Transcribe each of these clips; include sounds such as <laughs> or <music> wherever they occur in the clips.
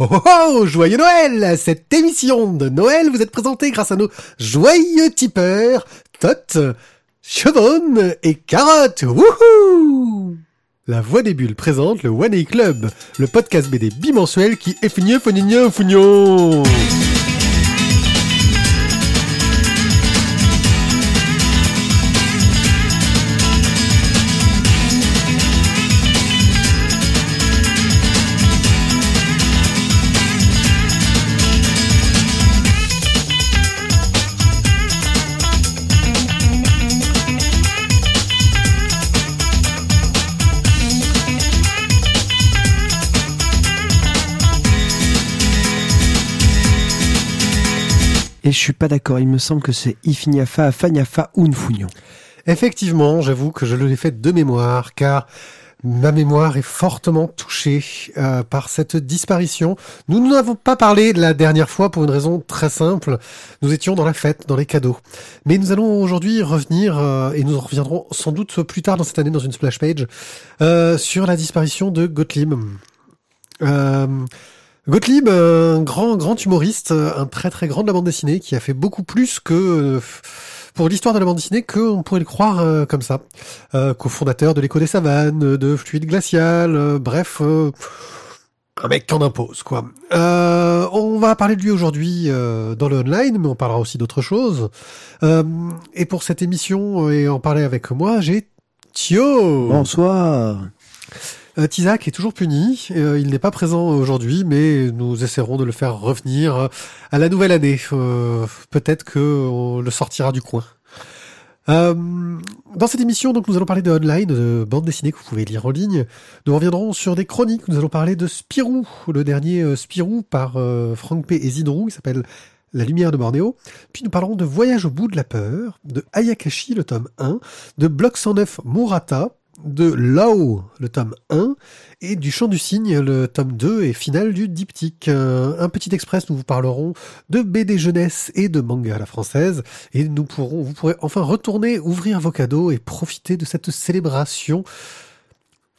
Oh oh oh Joyeux Noël Cette émission de Noël. Vous est présentée grâce à nos joyeux tipeurs, Tot, Chevonne et Carotte. Wouhou! La Voix des Bulles présente le One A Club, le podcast BD bimensuel qui est fini, fini, fougnon Et je suis pas d'accord, il me semble que c'est Ifiniafa, Afaniafa ou Nfunion. Effectivement, j'avoue que je l'ai fait de mémoire, car ma mémoire est fortement touchée euh, par cette disparition. Nous n'avons pas parlé la dernière fois pour une raison très simple. Nous étions dans la fête, dans les cadeaux. Mais nous allons aujourd'hui revenir, euh, et nous en reviendrons sans doute plus tard dans cette année dans une splash page, euh, sur la disparition de Gottlieb. Euh, Gottlieb, un grand grand humoriste, un très très grand de la bande dessinée, qui a fait beaucoup plus que euh, pour l'histoire de la bande dessinée qu'on pourrait le croire euh, comme ça. Euh, cofondateur de l'écho des savanes, de Fluide Glacial, euh, bref, euh, un mec qui en impose quoi. Euh, on va parler de lui aujourd'hui euh, dans le online, mais on parlera aussi d'autres choses. Euh, et pour cette émission et en parler avec moi, j'ai Thio. Bonsoir. Euh, Tizak est toujours puni. Euh, il n'est pas présent aujourd'hui, mais nous essaierons de le faire revenir euh, à la nouvelle année. Peut-être que on le sortira du coin. Dans cette émission, donc, nous allons parler de online, de bande dessinée que vous pouvez lire en ligne. Nous reviendrons sur des chroniques. Nous allons parler de Spirou, le dernier Spirou par Frank P. et Zidrou, qui s'appelle La lumière de Bornéo. Puis nous parlerons de Voyage au bout de la peur, de Ayakashi, le tome 1, de Bloc 109 Murata, de Lao, le tome 1, et du Chant du Cygne, le tome 2 et final du diptyque. Euh, un petit express, nous vous parlerons de BD jeunesse et de manga à la française, et nous pourrons, vous pourrez enfin retourner, ouvrir vos cadeaux et profiter de cette célébration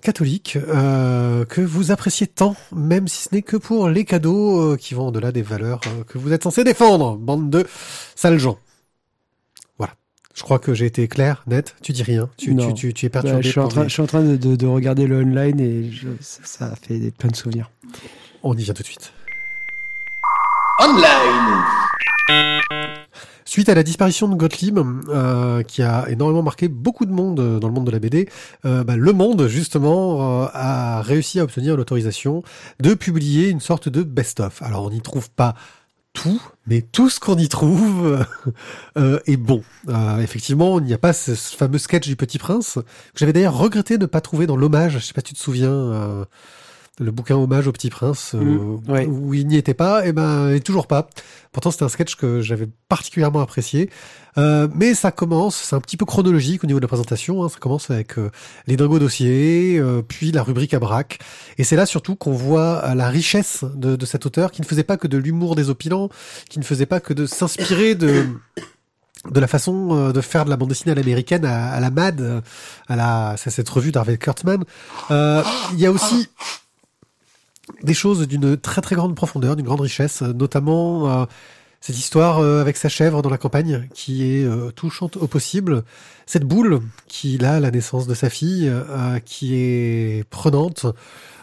catholique euh, que vous appréciez tant, même si ce n'est que pour les cadeaux euh, qui vont au-delà des valeurs euh, que vous êtes censés défendre, bande de sales gens. Je crois que j'ai été clair, net. Tu dis rien. Tu, Non. tu, tu, tu es Bah, perturbé. je, suis en par train, je suis en train de, de- de regarder le online et je- ça, ça a fait des, plein de souvenirs. On y vient tout de suite. Online. Suite à la disparition de Gottlieb, euh, qui a énormément marqué beaucoup de monde euh, dans le monde de la BD, euh, bah, le monde justement euh, a réussi à obtenir l'autorisation de publier une sorte de best-of. Alors on n'y trouve pas mais tout ce qu'on y trouve euh, est bon. Euh, effectivement, il n'y a pas ce, fameux sketch du Petit Prince que j'avais d'ailleurs regretté de ne pas trouver dans l'hommage. Je sais pas si tu te souviens. Le bouquin hommage au Petit Prince, euh, Mm, ouais. où il n'y était pas, et ben et toujours pas. Pourtant, c'était un sketch que j'avais particulièrement apprécié. Euh, mais ça commence, c'est un petit peu chronologique au niveau de la présentation. hein. ça commence avec euh, les dingos dossiers, euh, puis la rubrique à braque. Et c'est là surtout qu'on voit la richesse de, de cet auteur qui ne faisait pas que de l'humour désopilants, qui ne faisait pas que de s'inspirer de de la façon de faire de la bande dessinée à l'américaine, à, à la Mad, à la c'est cette revue d'Harvey Kurtzman. Euh, Il y a aussi des choses d'une très très grande profondeur, d'une grande richesse, euh, notamment euh, cette histoire euh, avec sa chèvre dans la campagne qui est euh, touchante au possible, cette boule qui là la naissance de sa fille qui est prenante,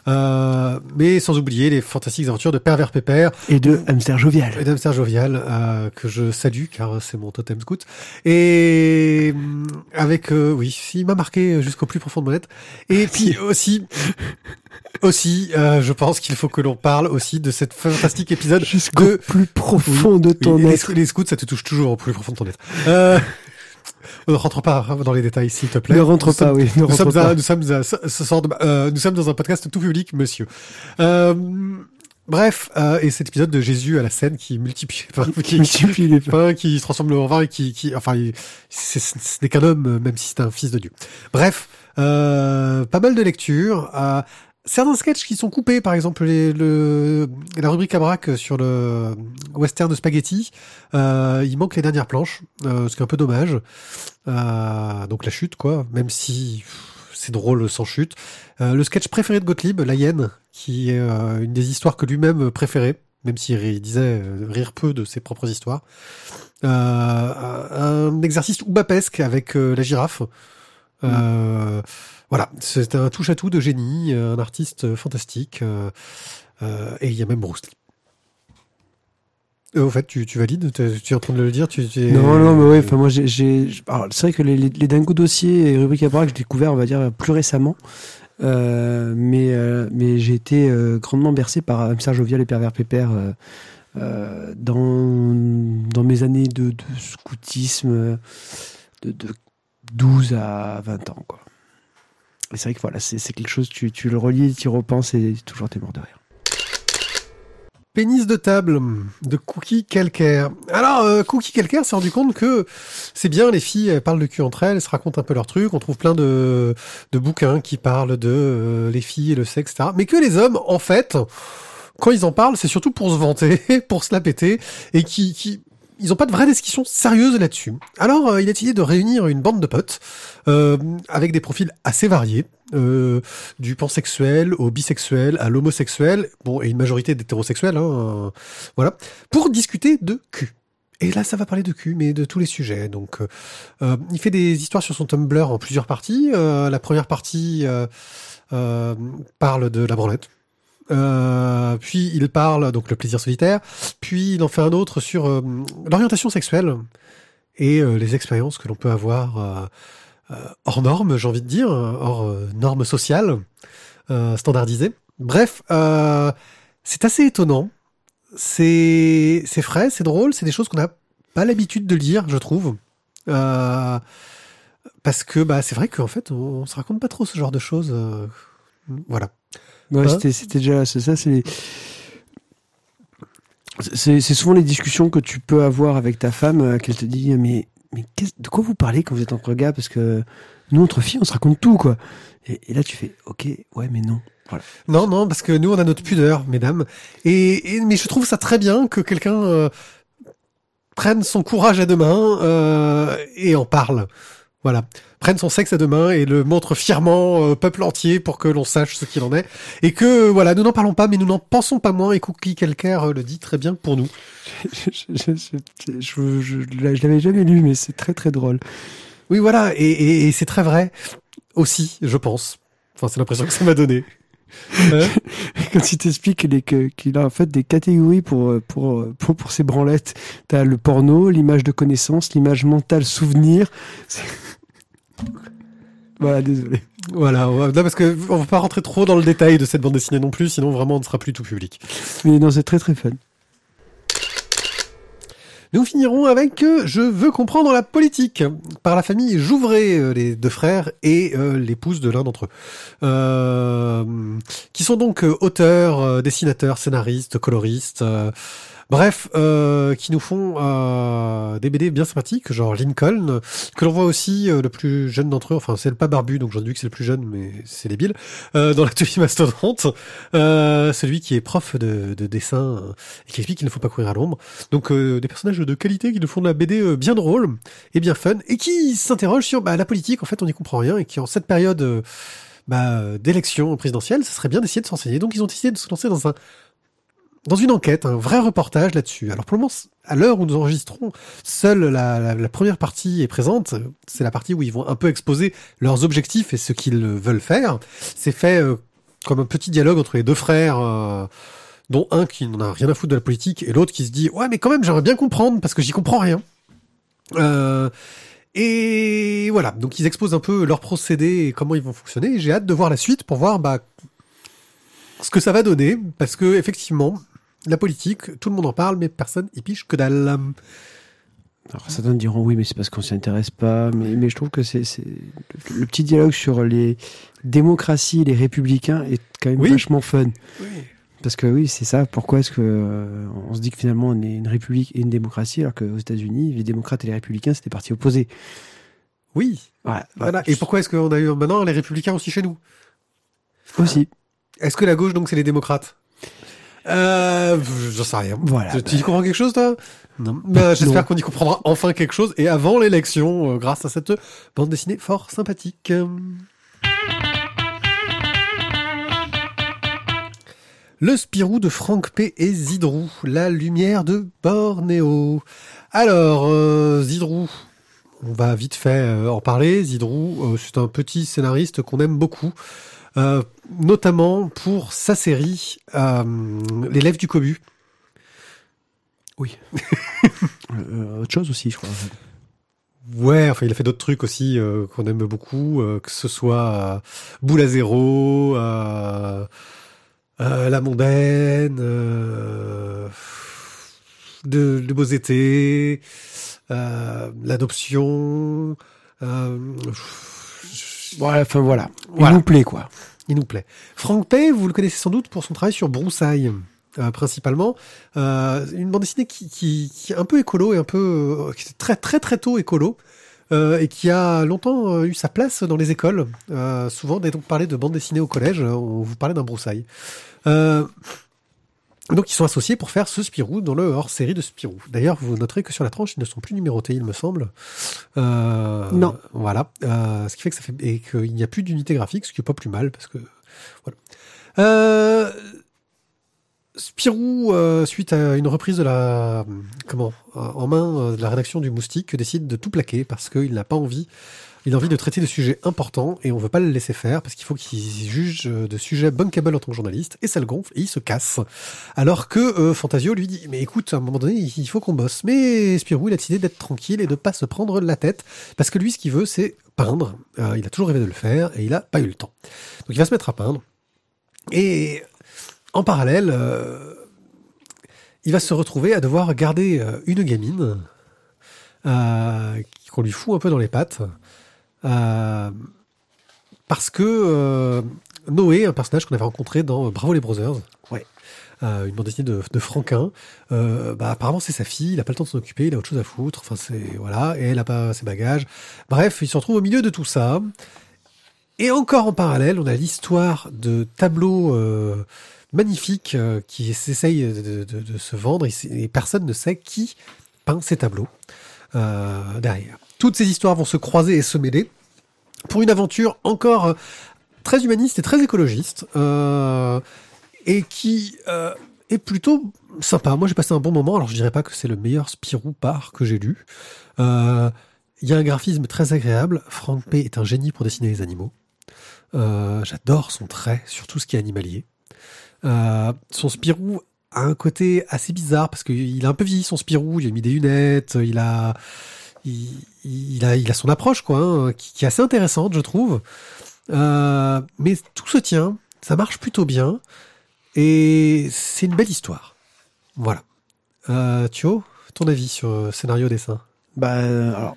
euh, mais sans oublier les fantastiques aventures de Pervers Pépère Et de Hamster Jovial. et Dame Serge Jovial, euh, que je salue car c'est mon totem scout. Et hum, avec, euh, oui, il m'a marqué jusqu'au plus profond de mon être. Et puis aussi, aussi, euh, je pense qu'il faut que l'on parle aussi de cette fantastique épisode Jusqu'au de plus profond de oui, ton les, être. les scouts, ça te touche toujours au plus profond de ton être. Euh, ne rentre pas dans les détails, s'il te plaît. Ne rentre Nous pas, sommes- oui, ne nous rentre sommes, pas. à- nous sommes à ce, sort de- euh, nous sommes dans un podcast tout public, monsieur. Euh, bref, euh, et cet épisode de Jésus à la scène qui multiplie, <laughs> enfin, qui, multiplie les pain, qui se transforme en vin et qui, qui enfin, il- c'est- ce n'est qu'un homme, euh, même si c'est un fils de Dieu. Bref, euh, pas mal de lectures. Euh, certains sketchs qui sont coupés, par exemple le, la rubrique à braque sur le western de spaghetti, euh, il manque les dernières planches, euh, ce qui est un peu dommage. Euh, donc la chute, quoi, même si c'est drôle sans chute. Euh, le sketch préféré de Gottlieb, La Hyène, qui est euh, une des histoires que lui-même préférait, même s'il disait rire peu de ses propres histoires. un exercice oubapesque avec la girafe. Mm. Voilà, c'est un touche-à-tout de génie, un artiste fantastique, et il y a même Bruce Lee. Euh, au fait, tu, tu valides tu, es en train de le dire tu, Non, non, mais oui, enfin, moi, j'ai. C'est vrai que les, les, les Dingo dossiers et rubriques à que j'ai découvert, on va dire, plus récemment. Euh, mais euh, mais j'ai été euh, grandement bercé par Serge Jovial et Pervers Pépère euh, dans, dans mes années de, de scoutisme de, de 12 à 20 ans. Quoi. C'est vrai que voilà, c'est quelque chose, tu, tu le relis, tu y repenses et toujours t'es mort de rire. Pénis de table de Cookie Calcaire. Alors, euh, Cookie Calcaire s'est rendu compte que c'est bien, les filles parlent de cul entre elles, elles se racontent un peu leurs trucs, on trouve plein de, de bouquins qui parlent de euh, les filles et le sexe, etc. Mais que les hommes, en fait, quand ils en parlent, c'est surtout pour se vanter, <laughs> pour se la péter, et qui, qui ils n'ont pas de vraie discussion sérieuse là-dessus. Alors, euh, il a décidé de réunir une bande de potes euh, avec des profils assez variés, euh, du pansexuel au bisexuel à l'homosexuel, bon, et une majorité d'hétérosexuels, hein, voilà, pour discuter de cul. Et là, ça va parler de cul, mais de tous les sujets. Donc, il fait des histoires sur son Tumblr en plusieurs parties. la première partie parle de la branlette. Euh, puis il parle donc le plaisir solitaire. Puis il en fait un autre sur euh, l'orientation sexuelle et euh, les expériences que l'on peut avoir hors normes, j'ai envie de dire, hors normes sociales standardisées. Bref, c'est assez étonnant. C'est c'est frais, c'est drôle, c'est des choses qu'on n'a pas l'habitude de lire, je trouve. parce que bah c'est vrai qu'en fait on, on, se raconte pas trop ce genre de choses. voilà. Ouais, hein c'était déjà c'est ça, c'est c'est souvent les discussions que tu peux avoir avec ta femme euh, qu'elle te dit mais mais de quoi vous parlez quand vous êtes entre gars? Parce que nous entre filles on se raconte tout quoi. Et, là tu fais ok ouais mais non. Voilà. non non parce que nous on a notre pudeur mesdames. Et, mais je trouve ça très bien que quelqu'un euh, prenne son courage à deux mains euh, et en parle voilà. Prenne son sexe à deux mains et le montre fièrement au peuple entier pour que l'on sache ce qu'il en est. Et que, voilà, nous n'en parlons pas, mais nous n'en pensons pas moins, et Cookie Calcaire le dit très bien pour nous. <laughs> je, je, je, je l'avais jamais lu, mais c'est très très drôle. Oui, voilà, et, et, et c'est très vrai aussi, je pense. Enfin, c'est l'impression que ça m'a donné. <laughs> Hein Quand il t'explique qu'il a en fait des catégories pour, pour, pour, pour ses branlettes. T'as le porno, l'image de connaissance, l'image mentale souvenir. Voilà, désolé. Voilà, non, parce que on va pas rentrer trop dans le détail de cette bande dessinée non plus, sinon vraiment on ne sera plus tout public. Mais non, c'est très très fun. Nous finirons avec euh, Je veux comprendre la politique par la famille Jouvray, euh, les deux frères et euh, l'épouse de l'un d'entre eux, qui sont donc auteurs, dessinateurs, scénaristes, coloristes. Bref, euh, qui nous font euh, des BD bien sympathiques, genre Lincoln, que l'on voit aussi euh, le plus jeune d'entre eux, enfin c'est le pas barbu, donc j'en dis que c'est le plus jeune, mais c'est débile, euh, dans l'atelier Mastodonte, euh, celui qui est prof de, de dessin et qui explique qu'il ne faut pas courir à l'ombre. Donc des personnages de qualité qui nous font de la BD bien drôle et bien fun, et qui s'interrogent sur bah, la politique, en fait on n'y comprend rien, et qui en cette période bah, d'élection présidentielle, ça serait bien d'essayer de s'enseigner. Donc ils ont décidé de se lancer dans un dans une enquête, un vrai reportage là-dessus. Alors pour le moment, à l'heure où nous enregistrons, seule la, première partie est présente. C'est la partie où ils vont un peu exposer leurs objectifs et ce qu'ils veulent faire. C'est fait euh, comme un petit dialogue entre les deux frères, euh, dont un qui n'en a rien à foutre de la politique et l'autre qui se dit ouais mais quand même j'aimerais bien comprendre parce que j'y comprends rien. Euh, et voilà, donc ils exposent un peu leur procédé et comment ils vont fonctionner. J'ai hâte de voir la suite pour voir bah ce que ça va donner, parce que effectivement, la politique, tout le monde en parle, mais personne y piche que dalle. Alors, certains diront oui, mais c'est parce qu'on s'y intéresse pas. Mais, mais je trouve que c'est le petit dialogue sur les démocraties, les républicains est quand même vachement fun. Oui. Parce que oui, c'est ça. Pourquoi est-ce que euh, on se dit que finalement on est une république et une démocratie alors qu'aux États-Unis, les démocrates et les républicains c'était parti opposé. Oui. Voilà. voilà. Et pourquoi est-ce qu'on a eu maintenant les républicains aussi chez nous? Aussi. Est-ce que la gauche donc c'est les démocrates? Euh, j'en sais rien. Voilà. Tu y comprends quelque chose, toi? Non. Bah, J'espère qu'on y comprendra enfin quelque chose et avant l'élection, euh, grâce à cette bande dessinée fort sympathique. Le Spirou de Franck P. et Zidrou, la lumière de Bornéo. Alors, euh, Zidrou, on va vite fait euh, en parler. Zidrou, c'est un petit scénariste qu'on aime beaucoup euh, notamment pour sa série euh, L'élève du Cobu. Oui. <laughs> Euh, autre chose aussi, je crois. Ouais, enfin il a fait d'autres trucs aussi euh, qu'on aime beaucoup, que ce soit Boule à zéro, La Mondaine, de, de Beaux étés, L'adoption. Euh, Ouais, enfin voilà. Voilà. Il nous plaît, quoi. il nous plaît. Frank Pay, vous le connaissez sans doute pour son travail sur Broussailles. euh, principalement Euh, une bande dessinée qui, qui, qui est un peu écolo et un peu euh, qui est très très très tôt écolo euh, et qui a longtemps eu sa place dans les écoles. Euh, souvent, dès qu'on parlait de bande dessinée au collège, on vous parlait d'un Broussailles. Donc ils sont associés pour faire ce Spirou dans le hors-série de Spirou. D'ailleurs, vous noterez que sur la tranche, ils ne sont plus numérotés, il me semble. Euh, Non. Voilà. Euh, ce qui fait que ça fait et qu'il n'y a plus d'unité graphique, ce qui est pas plus mal parce que voilà. Euh, Spirou, euh, suite à une reprise de la comment en main euh, de la rédaction du Moustique, décide de tout plaquer parce qu'il n'a pas envie. Il a envie de traiter de sujets importants et on veut pas le laisser faire parce qu'il faut qu'il juge euh, de sujets bankable en tant que journaliste et ça le gonfle et il se casse. Alors que euh, Fantasio lui dit mais écoute à un moment donné il faut qu'on bosse. Mais Spirou il a décidé d'être tranquille et de pas se prendre la tête parce que lui ce qu'il veut c'est peindre. Euh, il a toujours rêvé de le faire et il a pas eu le temps. Donc il va se mettre à peindre et en parallèle, il va se retrouver à devoir garder une gamine qu'on lui fout un peu dans les pattes. Euh, parce que euh, Noé, un personnage qu'on avait rencontré dans Bravo les Brothers, ouais, euh, une bande dessinée de, de Franquin, euh, bah, apparemment c'est sa fille, il a pas le temps de s'en occuper, il a autre chose à foutre, enfin c'est voilà, et elle a pas ses bagages. Bref, il se retrouve au milieu de tout ça. Et encore en parallèle, on a l'histoire de tableaux euh, magnifiques euh, qui s'essayent de, de- de se vendre et, et personne ne sait qui peint ces tableaux euh, derrière. Toutes ces histoires vont se croiser et se mêler pour une aventure encore euh, très humaniste et très écologiste euh, et qui euh, est plutôt sympa. Moi, j'ai passé un bon moment. Alors, je dirais pas que c'est le meilleur Spirou par que j'ai lu. Il y a un graphisme très agréable. Frank P est un génie pour dessiner les animaux. J'adore son trait sur tout ce qui est animalier. Son Spirou a un côté assez bizarre parce qu'il a un peu vieilli son Spirou. Il a mis des lunettes. Il a, il a, il a son approche quoi, hein, qui, qui est assez intéressante, je trouve. Euh, mais tout se tient. Ça marche plutôt bien. Et c'est une belle histoire. Voilà. Euh, Thio, ton avis sur euh, scénario dessin? Bah, alors,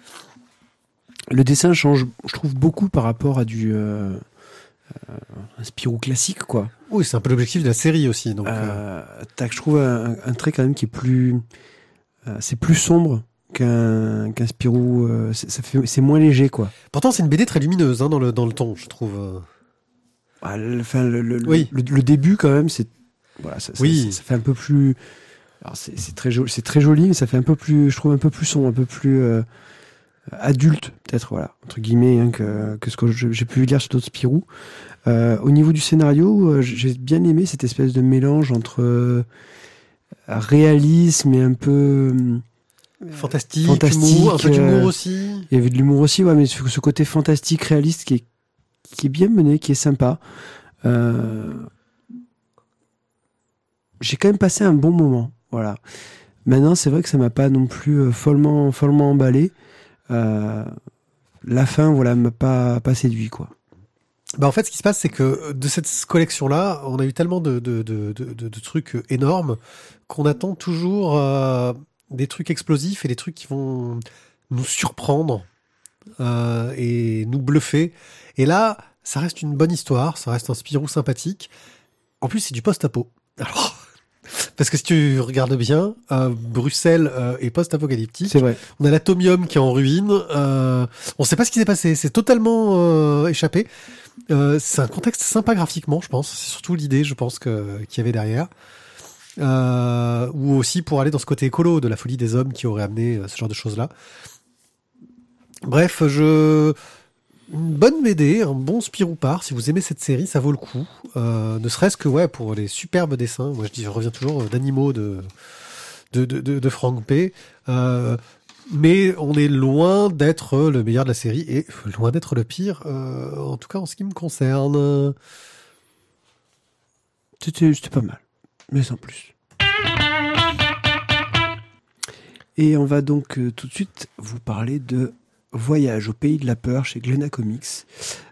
le dessin change, je trouve, beaucoup par rapport à du euh, euh, un Spirou classique, quoi. Oui, c'est un peu l'objectif de la série aussi. Donc, t'as, je trouve, un, un trait quand même qui est plus, c'est plus sombre qu'un qu'un Spirou. euh, c'est, ça fait, c'est moins léger, quoi. Pourtant, c'est une BD très lumineuse hein, dans, le, dans le ton, je trouve. Ah, le, enfin, le, le, Oui. le, le début, quand même, c'est, voilà, ça, Oui. ça, ça fait un peu plus. Alors c'est, c'est très joli, c'est très joli, mais ça fait un peu plus, je trouve un peu plus sombre, un peu plus euh, adulte, peut-être, voilà, entre guillemets, hein, que, que ce que j'ai pu lire sur d'autres Spirou. Euh, au niveau du scénario, euh, j'ai bien aimé cette espèce de mélange entre euh, réalisme et un peu. Euh, Fantastique, fantastique, humour, un peu d'humour euh, aussi. il y avait de l'humour aussi, ouais, mais ce ce côté fantastique, réaliste qui est, qui est bien mené, qui est sympa. Euh, J'ai quand même passé un bon moment, voilà. Maintenant, c'est vrai que ça m'a pas non plus follement, follement emballé. Euh, la fin, voilà, m'a pas, pas séduit, quoi. Bah en fait, ce qui se passe, c'est que de cette collection-là, on a eu tellement de, de, de, de, de- de trucs énormes qu'on attend toujours euh, des trucs explosifs et des trucs qui vont nous surprendre euh, et nous bluffer. Et là, ça reste une bonne histoire, ça reste un Spirou sympathique. En plus, c'est du post-apo. Alors, <laughs> parce que si tu regardes bien, euh, Bruxelles euh, est post-apocalyptique. C'est vrai. On a l'atomium qui est en ruine. Euh, on sait pas ce qui s'est passé. C'est totalement euh, échappé. Euh, c'est un contexte sympa graphiquement, je pense. C'est surtout l'idée, je pense, que qu'il y avait derrière. Euh, ou aussi pour aller dans ce côté écolo de la folie des hommes qui aurait amené euh, ce genre de choses-là. Bref, je une bonne BD, un bon Spirou Par. Si vous aimez cette série, ça vaut le coup. Euh, ne serait-ce que ouais pour les superbes dessins. Moi, je dis, je reviens toujours d'animaux de de, de, de, Frank P. Mais on est loin d'être le meilleur de la série et loin d'être le pire, en tout cas en ce qui me concerne. C'était pas mal, mais sans plus. Et on va donc euh, tout de suite vous parler de Voyage au pays de la peur chez Glena Comics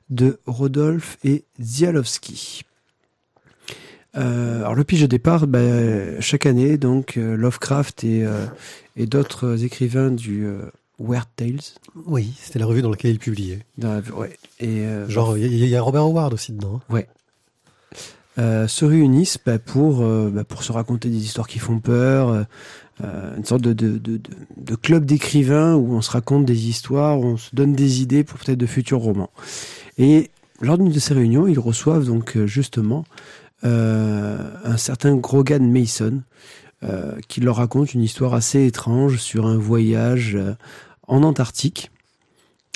de Rodolphe et Zialowski. Euh, alors le pitch de départ, bah, chaque année, donc euh, Lovecraft et, euh, et d'autres écrivains du Weird Tales. Oui, c'était la revue dans laquelle il publiait. Dans la- ouais, et, Genre, il y, a- il y a Robert Howard aussi dedans. hein. Euh, se réunissent bah, pour, euh, bah, pour se raconter des histoires qui font peur, euh, une sorte de, de, de, club d'écrivains où on se raconte des histoires, on se donne des idées pour peut-être de futurs romans. Et lors d'une de ces réunions, ils reçoivent donc justement un certain Grogan Mason qui leur raconte une histoire assez étrange sur un voyage en Antarctique.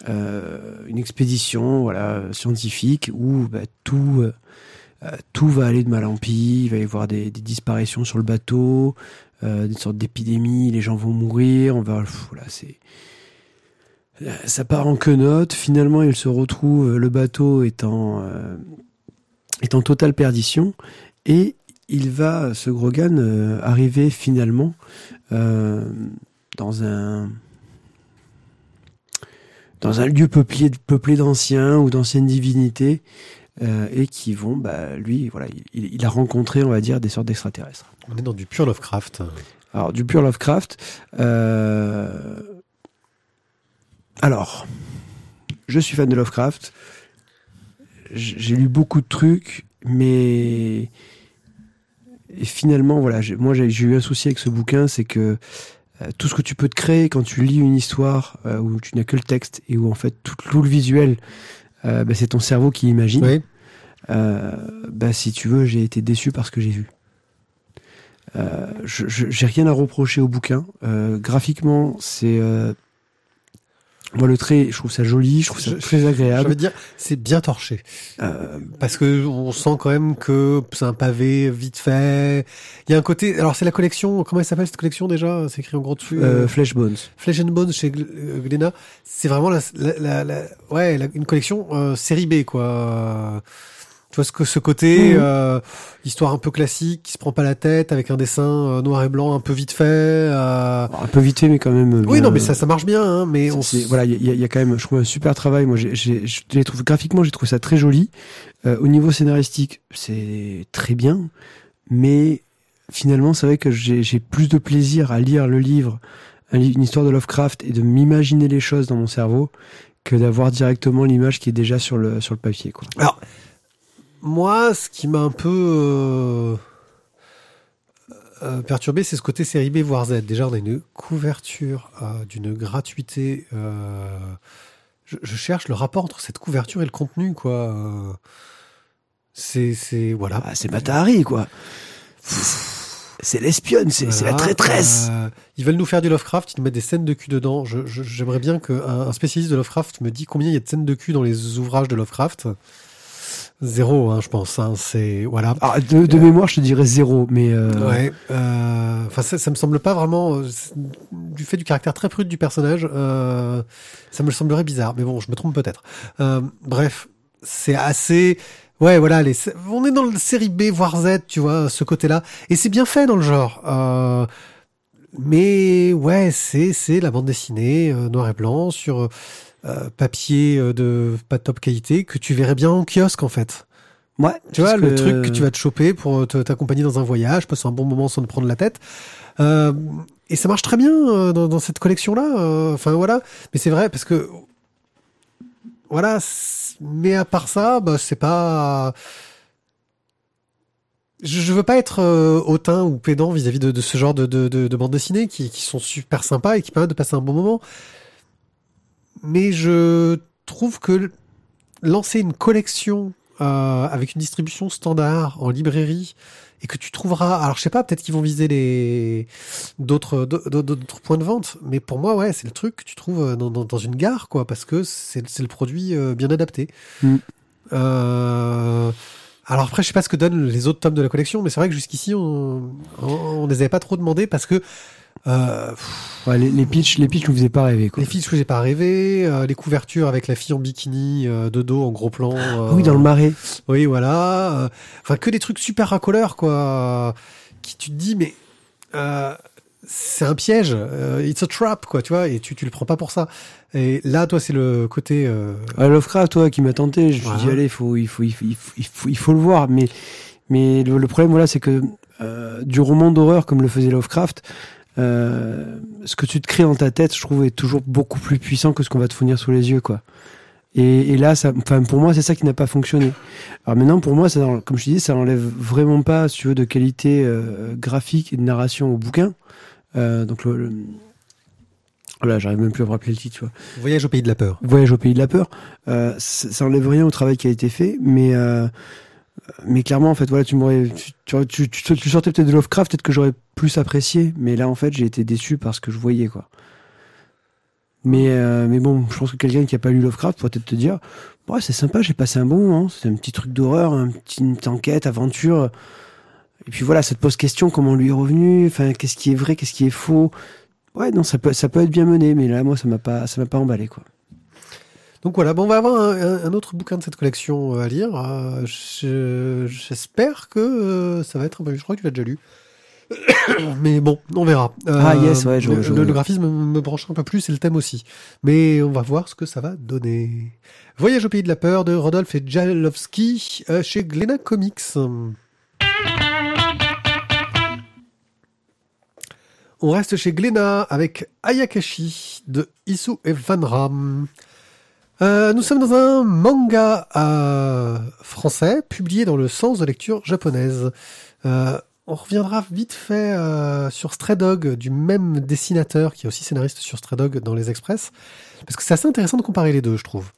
Une expédition voilà scientifique où bah, tout tout va aller de mal en pis, il va y avoir des, disparitions sur le bateau, euh, des sortes d'épidémies, les gens vont mourir, on va, c'est, euh, ça part en quenotte. Finalement, il se retrouve, euh, le bateau est en, euh, totale perdition, et il va, ce Grogan, euh, arriver finalement euh, dans un lieu peuplé d'anciens ou d'anciennes divinités euh, et qui vont, bah, lui, voilà, il, il a rencontré, on va dire, des sortes d'extraterrestres. On est dans du pur Lovecraft. Alors, du pur Lovecraft. euh, Alors, je suis fan de Lovecraft. J'ai lu beaucoup de trucs, mais et finalement, voilà, moi j'ai j'ai eu un souci avec ce bouquin, c'est que euh, tout ce que tu peux te créer quand tu lis une histoire euh, où tu n'as que le texte et où en fait tout, tout le visuel, euh, bah, c'est ton cerveau qui imagine. Oui. Euh, bah, si tu veux, j'ai été déçu par ce que j'ai vu. Euh, je- je- j'ai rien à reprocher au bouquin. Euh, graphiquement, c'est euh, moi le trait, je trouve ça joli, je trouve ça Je- très Je agréable. veux dire, c'est bien torché. Euh, Parce que on sent quand même que c'est un pavé vite fait. Il y a un côté. Alors c'est la collection. Comment elle s'appelle cette collection déjà? C'est écrit en gros dessus. euh, euh, Flesh Bones. Flesh and Bones chez euh, Glénat. C'est vraiment la, la, la, la- ouais une collection euh, série B quoi. Tu vois ce que ce côté Mhm. euh, histoire un peu classique qui se prend pas la tête avec un dessin euh, noir et blanc un peu vite fait. euh, Alors, un peu vite fait, mais quand même. Oui non mais ça ça marche bien hein, mais on voilà, il y, y a quand même, je trouve un super travail. Moi, j'ai, trouve graphiquement, j'ai trouvé ça très joli. Euh, au niveau scénaristique, c'est très bien, mais finalement, c'est vrai que j'ai, j'ai plus de plaisir à lire le livre, un li- une histoire de Lovecraft, et de m'imaginer les choses dans mon cerveau que d'avoir directement l'image qui est déjà sur le sur le papier. Quoi. Moi, ce qui m'a un peu euh, euh, perturbé, c'est ce côté série B voire Z. Déjà, on a une couverture euh, d'une gratuité. euh, je, je cherche le rapport entre cette couverture et le contenu, quoi. C'est, c'est voilà. Ah, c'est Matahari, quoi. C'est l'espionne, c'est, la traîtresse. euh, ils veulent nous faire du Lovecraft, ils nous mettent des scènes de cul dedans. J'aimerais bien qu'un un spécialiste de Lovecraft me dise combien il y a de scènes de cul dans les ouvrages de Lovecraft. Zéro, hein, je pense. hein, c'est voilà. Ah, de, de mémoire, je te dirais zéro, mais euh, Ouais. euh, Enfin, ça, ça me semble pas vraiment euh, du fait du caractère très prude du personnage. euh, ça me semblerait bizarre, mais bon, je me trompe peut-être. Euh, bref, c'est assez. Ouais, voilà, les, on est dans le série B voire Z, tu vois, ce côté-là, et c'est bien fait dans le genre. Euh, mais ouais, c'est c'est la bande dessinée euh, noir et blanc sur euh, papier euh, de pas de top qualité que tu verrais bien en kiosque en fait. ouais, Tu vois, le truc que tu vas te choper pour te- t'accompagner dans un voyage, passer un bon moment sans te prendre la tête. Euh, et ça marche très bien euh, dans, dans cette collection-là. euh, Enfin, voilà. Mais c'est vrai, parce que... Voilà. Mais à part ça, bah, c'est pas... Je, je veux pas être euh, hautain ou pédant vis-à-vis de, de ce genre de, de, de, de bandes dessinées qui, qui sont super sympas et qui permettent de passer un bon moment. Mais je trouve que lancer une collection euh, avec une distribution standard en librairie et que tu trouveras. Alors je sais pas, peut-être qu'ils vont viser les d'autres d'autres points de vente, mais pour moi ouais, c'est le truc que tu trouves dans, dans, une gare quoi, parce que c'est c'est le produit euh, bien adapté. Mm. Euh, alors après, je sais pas ce que donnent les autres tomes de la collection, mais c'est vrai que jusqu'ici, on, on, les avait pas trop demandé parce que euh, ouais, les, les pitchs, les pitchs nous faisaient pas rêver. Quoi. Les pitchs nous faisaient pas rêver. Euh, les couvertures avec la fille en bikini euh, de dos en gros plan. Ah oui, dans le marais. Oui, voilà. Enfin, que des trucs super racoleurs, quoi. Qui tu te dis, mais c'est un piège. it's a trap, quoi, tu vois. Et tu tu le prends pas pour ça. Et là, toi, c'est le côté. Euh... Ah, Lovecraft, toi, qui m'a tenté. Je me suis dit, allez, il faut, il faut, il faut, il faut, il faut, le voir. Mais, mais le, problème, voilà, c'est que du roman d'horreur comme le faisait Lovecraft, euh, ce que tu te crées dans ta tête, je trouve, est toujours beaucoup plus puissant que ce qu'on va te fournir sous les yeux, quoi. Et, et là, ça, enfin, pour moi, c'est ça qui n'a pas fonctionné. Alors maintenant, pour moi, ça, comme je dis, ça enlève vraiment pas, si tu veux, de qualité euh, graphique et de narration au bouquin. Euh, donc le, voilà, j'arrive même plus à me rappeler le titre, tu vois. Voyage au pays de la peur. Voyage au pays de la peur. Euh, ça, ça enlève rien au travail qui a été fait, mais euh, mais clairement, en fait, voilà, tu m'aurais, tu, tu, sortais peut-être de Lovecraft, peut-être que j'aurais plus apprécié, mais là, en fait, j'ai été déçu par ce que je voyais, quoi. Mais, euh, mais bon, je pense que quelqu'un qui a pas lu Lovecraft pourrait peut-être te dire, ouais, c'est sympa, j'ai passé un bon moment, c'est un petit truc d'horreur, un une petite enquête, aventure. Et puis voilà, ça te pose question, comment lui est revenu, enfin, qu'est-ce qui est vrai, qu'est-ce qui est faux? Ouais, non, ça peut, ça peut être bien mené, mais là, moi, ça m'a pas, ça m'a pas emballé, quoi. Donc voilà, bon, on va avoir un, autre bouquin de cette collection euh, à lire. Euh, j'espère que euh, ça va être. Je crois que tu l'as déjà lu. <coughs> Mais bon, on verra. ah yes, ouais, je, le, le, graphisme me branche un peu plus et le thème aussi. Mais on va voir ce que ça va donner. Voyage au pays de la peur de Rodolphe et Jalowski chez Glena Comics. On reste chez Glena avec Ayakashi de Isu et Vanram. Euh, nous sommes dans un manga euh, français publié dans le sens de lecture japonaise. Euh, on reviendra vite fait sur Stray Dog du même dessinateur qui est aussi scénariste sur Stray Dog dans les Express parce que c'est assez intéressant de comparer les deux, je trouve.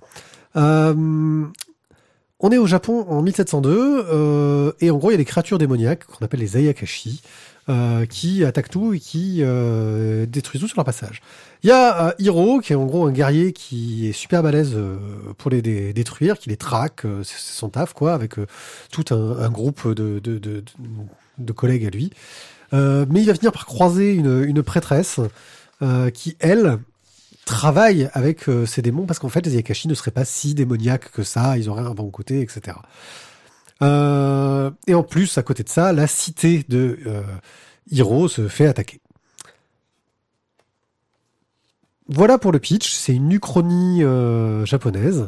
on est au Japon en 1702 et en gros il y a des créatures démoniaques qu'on appelle les Ayakashi. Euh, qui attaquent tout et qui euh, détruisent tout sur leur passage. Il y a euh, Hiro, qui est en gros un guerrier qui est super balèze euh, pour les détruire, qui les traque, c'est son taf, quoi, avec tout un, un, groupe de, de, de, de, collègues à lui. mais il va finir par croiser une, une prêtresse qui, elle, travaille avec ces démons, parce qu'en fait, les Yakashi ne seraient pas si démoniaques que ça, ils auraient un bon côté, etc. Euh, et en plus, à côté de ça, la cité de euh, Hiro se fait attaquer. Voilà pour le pitch. C'est une uchronie euh, japonaise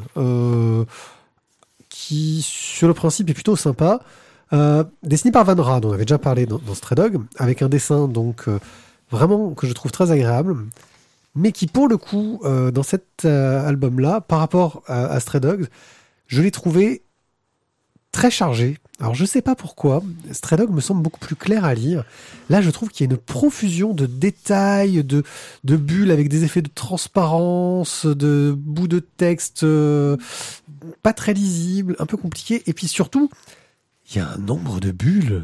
qui, sur le principe, est plutôt sympa. dessinée par Van Rad, on avait déjà parlé dans, dans Stray Dog, avec un dessin donc vraiment que je trouve très agréable, mais qui pour le coup, dans cet album-là, par rapport à, à Stray Dogs, je l'ai trouvé très chargé. Alors je sais pas pourquoi, Stray Dog me semble beaucoup plus clair à lire. Là, je trouve qu'il y a une profusion de détails, de, de bulles avec des effets de transparence, de bouts de texte euh, pas très lisibles, un peu compliqués. Et puis surtout, il y a un nombre de bulles.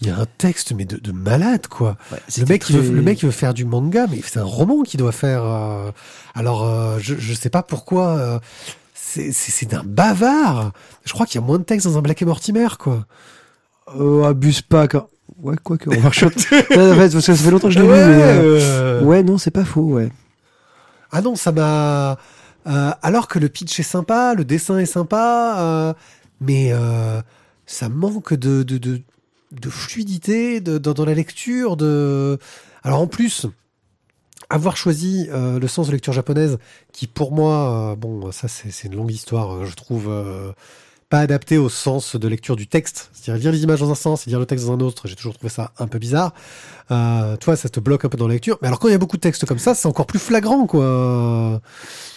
Il y a un texte mais de, de malade quoi. le mec il veut, le mec il veut faire du manga mais c'est un roman qu'il doit faire. Euh. alors euh, je je sais pas pourquoi c'est d'un bavard. Je crois qu'il y a moins de texte dans un Black et Mortimer, quoi. Euh, abuse pas, quand... Ouais, quoi que, on va <laughs> en fait, parce que ça fait longtemps que je l'ai ouais, vu, mais, euh, ouais, non, c'est pas faux, ouais. Ah non, ça m'a, euh, alors que le pitch est sympa, le dessin est sympa, euh, mais, euh, ça manque de, de, de, de fluidité de, dans la lecture, de, alors en plus, avoir choisi euh, le sens de lecture japonaise, qui pour moi, euh, bon, ça c'est une longue histoire, euh, je trouve adapté au sens de lecture du texte. C'est-à-dire lire les images dans un sens et lire le texte dans un autre, j'ai toujours trouvé ça un peu bizarre. Euh, toi, ça te bloque un peu dans la lecture. Mais alors quand il y a beaucoup de textes comme ça, c'est encore plus flagrant, quoi.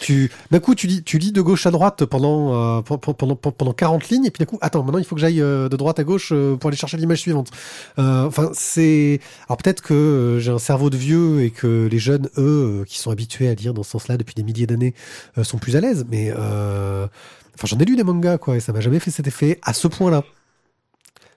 Tu, d'un coup, tu lis, de gauche à droite pendant, euh, pendant, pendant 40 lignes, et puis d'un coup, attends, maintenant il faut que j'aille euh, de droite à gauche euh, pour aller chercher l'image suivante. Enfin, c'est, alors peut-être que j'ai un cerveau de vieux et que les jeunes, eux, qui sont habitués à lire dans ce sens-là depuis des milliers d'années, sont plus à l'aise, mais Enfin, j'en ai lu des mangas, quoi, et ça m'a jamais fait cet effet à ce point-là.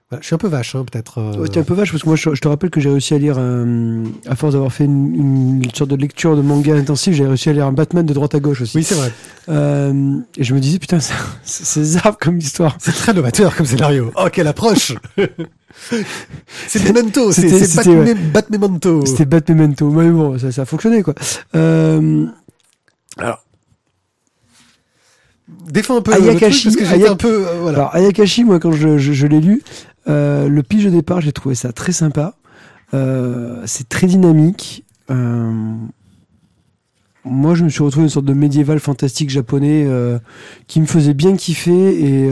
Voilà, je suis un peu vache, hein, peut-être. euh, Ouais, t'es un peu vache parce que moi je, je te rappelle que j'ai réussi à lire, un- à force d'avoir fait une, une sorte de lecture de manga intensive, j'ai réussi à lire un Batman de droite à gauche aussi. Oui, c'est vrai. Euh, et je me disais putain, c'est c'est zarbe comme histoire. C'est très novateur comme scénario. Oh, quelle approche <laughs> C'est Memento, c'est C'était- c'est c'était, ouais. Batman Memento, mais bon, ça, ça a fonctionné quoi. Euh, alors, Défends un peu Ayakashi, le truc parce que j'étais Ayak- un peu... euh, voilà. alors Ayakashi, moi quand je, je, je l'ai lu, euh, le pitch de départ, j'ai trouvé ça très sympa. Euh, c'est très dynamique. Euh, moi, je me suis retrouvé une sorte de médiéval fantastique japonais qui me faisait bien kiffer et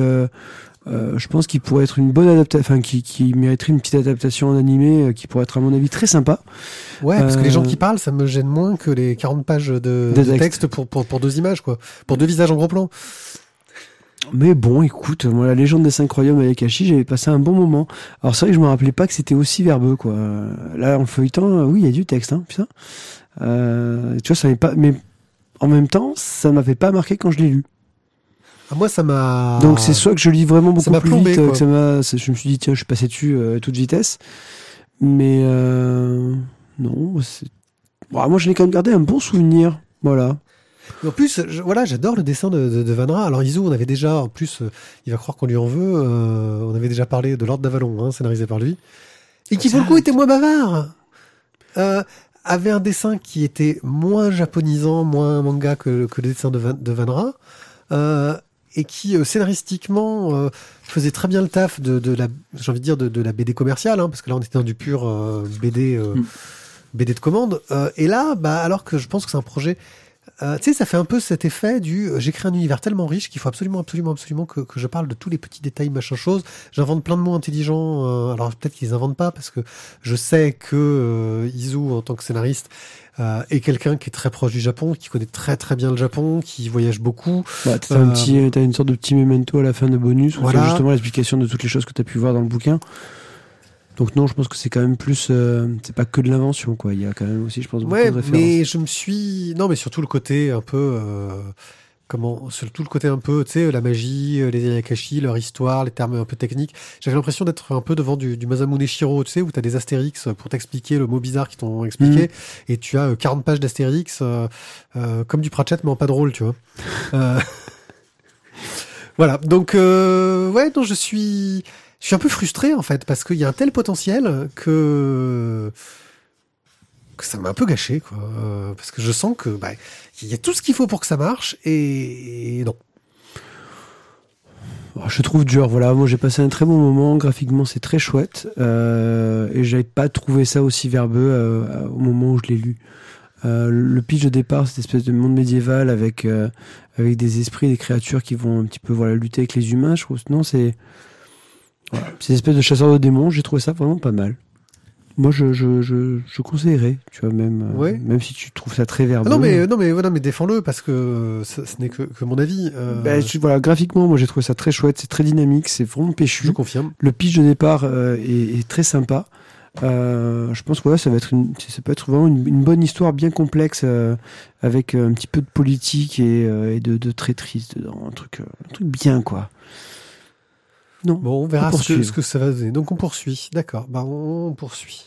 euh, je pense qu'il pourrait être une bonne adaptation, enfin qui, qui mériterait une petite adaptation en animé euh, qui pourrait être à mon avis très sympa. Ouais, parce que les gens euh, qui parlent, ça me gêne moins que les 40 pages de, De texte. texte pour, pour, pour deux images, quoi. Pour deux visages en gros plan. Mais bon, écoute, moi la légende des cinq royaumes avec Akashi, j'avais passé un bon moment. Alors c'est vrai que je me rappelais pas que c'était aussi verbeux quoi. Là en le feuilletant, oui, il y a du texte, hein, putain. Euh, tu vois, ça m'avait pas, mais en même temps, ça m'avait pas marqué quand je l'ai lu. Ah, moi, ça m'a... Donc c'est soit que je lis vraiment beaucoup m'a plus plombé, vite, euh, quoi. que ça m'a, ça- je me suis dit tiens, je suis passé dessus euh, à toute vitesse. Mais euh, non, c'est, Bon, moi je l'ai quand même gardé un bon souvenir. Voilà. En plus, je- voilà, j'adore le dessin de, de, de Vanra. Alors Izu, on avait déjà, en plus, euh, il va croire qu'on lui en veut. euh, on avait déjà parlé de Lord d'Avalon, hein, scénarisé par lui, et qui pour le coup était moins bavard. Euh, avait un dessin qui était moins japonisant, moins manga que, que le dessin de, Van, de Vanra, et qui euh, scénaristiquement euh, faisait très bien le taf de, de la, j'ai envie de dire de, de la BD commerciale, hein, parce que là on était dans du pur euh, BD, euh, Mm. BD de commande. Et là, bah alors que je pense que c'est un projet euh, tu sais, ça fait un peu cet effet du euh, j'ai créé un univers tellement riche qu'il faut absolument, absolument, absolument que, que je parle de tous les petits détails, machin chose. J'invente plein de mots intelligents. euh, alors peut-être qu'ils inventent pas parce que je sais que euh, Izu, en tant que scénariste, euh, est quelqu'un qui est très proche du Japon, qui connaît très très bien le Japon, qui voyage beaucoup. Bah, t'as un Euh, petit, t'as une sorte de petit memento à la fin de bonus où Voilà. justement l'explication de toutes les choses que t'as pu voir dans le bouquin. Donc non, je pense que c'est quand même plus, euh, c'est pas que de l'invention quoi. Il y a quand même aussi, je pense, beaucoup Ouais, de références. mais je me suis non, mais surtout le côté un peu euh, comment, surtout le côté un peu, tu sais, la magie, euh, les Ayakashi, leur histoire, les termes un peu techniques. J'avais l'impression d'être un peu devant du, du Masamune Shiro, tu sais, où t'as des astérix pour t'expliquer le mot bizarre qu'ils t'ont expliqué, Mhm. et tu as euh, 40 pages d'astérix, euh, euh, comme du Pratchett, mais en pas drôle, tu vois. Euh, <laughs> voilà, donc euh, ouais, non, je suis, je suis un peu frustré en fait parce qu'il y a un tel potentiel que que ça m'a un peu gâché, quoi. Euh, parce que je sens que bah, il y a tout ce qu'il faut pour que ça marche et, et non. Oh, Je trouve dur, voilà. Moi, j'ai passé un très bon moment. Graphiquement, c'est très chouette. Euh, et j'avais pas trouvé ça aussi verbeux euh, au moment où je l'ai lu. Euh, le pitch de départ, cette espèce de monde médiéval avec, avec des esprits, des créatures qui vont un petit peu voilà, lutter avec les humains, je trouve. Non, c'est. Voilà. C'est une espèce de chasseur de démons. J'ai trouvé ça vraiment pas mal. Moi, je, je, je, je conseillerais, tu vois, même, euh, même si tu trouves ça très verbeux. Ah non mais non mais voilà mais défends-le parce que euh, ce, ce n'est que, que mon avis. Euh, Ben, voilà, graphiquement, moi, j'ai trouvé ça très chouette. C'est très dynamique. C'est vraiment péchu. je confirme. Le pitch de départ est, est très sympa. Je pense que ouais, ça va être une, ça peut être vraiment une, une bonne histoire bien complexe avec un petit peu de politique et, et de, de traîtrise dedans, un truc, un truc bien quoi. Non. Bon, on verra On ce que, poursuit. ce que ça va donner. Donc on poursuit. D'accord. Bah on poursuit.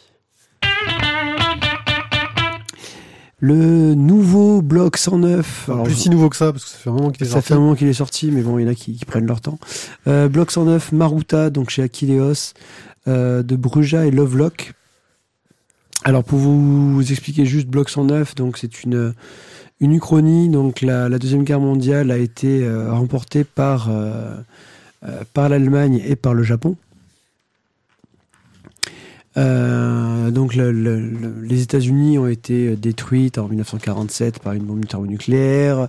Le nouveau bloc 109. Enfin, alors, plus si nouveau que ça parce que ça fait un moment qu'il est ça sorti. fait un moment qu'il est sorti, mais bon, il y en a qui, qui prennent leur temps. Euh, bloc 109, Maruta, donc chez Akileos, euh, de Bruja et Lovelock. Alors pour vous expliquer juste bloc 109, donc c'est une une uchronie. Donc la, la deuxième guerre mondiale a été euh, remportée par euh, par l'Allemagne et par le Japon. Euh, donc le- le- le- les États-Unis ont été détruites en 1947 par une bombe thermonucléaire.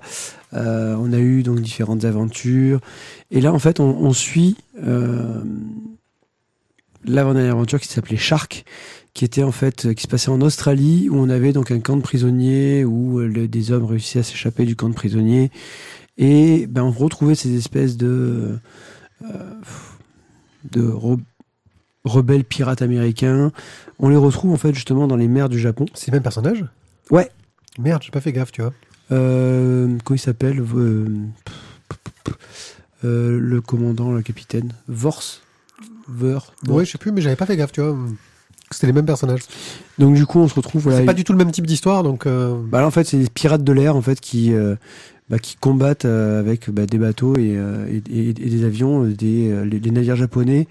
Euh, on a eu donc différentes aventures. Et là, en fait, on, suit euh, l'avant-dernière aventure qui s'appelait Shark, qui était en fait euh, qui se passait en Australie, où on avait donc un camp de prisonniers où euh, des hommes réussissaient à s'échapper du camp de prisonniers. Et ben, on retrouvait ces espèces de euh, de re- rebelles pirates américains. On les retrouve en fait justement dans les mers du Japon. C'est le même personnage? Ouais. Merde, j'ai pas fait gaffe, tu vois. Euh, comment il s'appelle? Euh, euh, Le commandant, le capitaine Vors. Ouais, je sais plus, mais j'avais pas fait gaffe, tu vois. C'était les mêmes personnages. Donc du coup, on se retrouve. Voilà, c'est pas du tout le même type d'histoire, donc. Bah là, en fait, c'est des pirates de l'air en fait qui bah, qui combattent euh, avec bah, des bateaux et, euh, des avions, euh, des les, navires japonais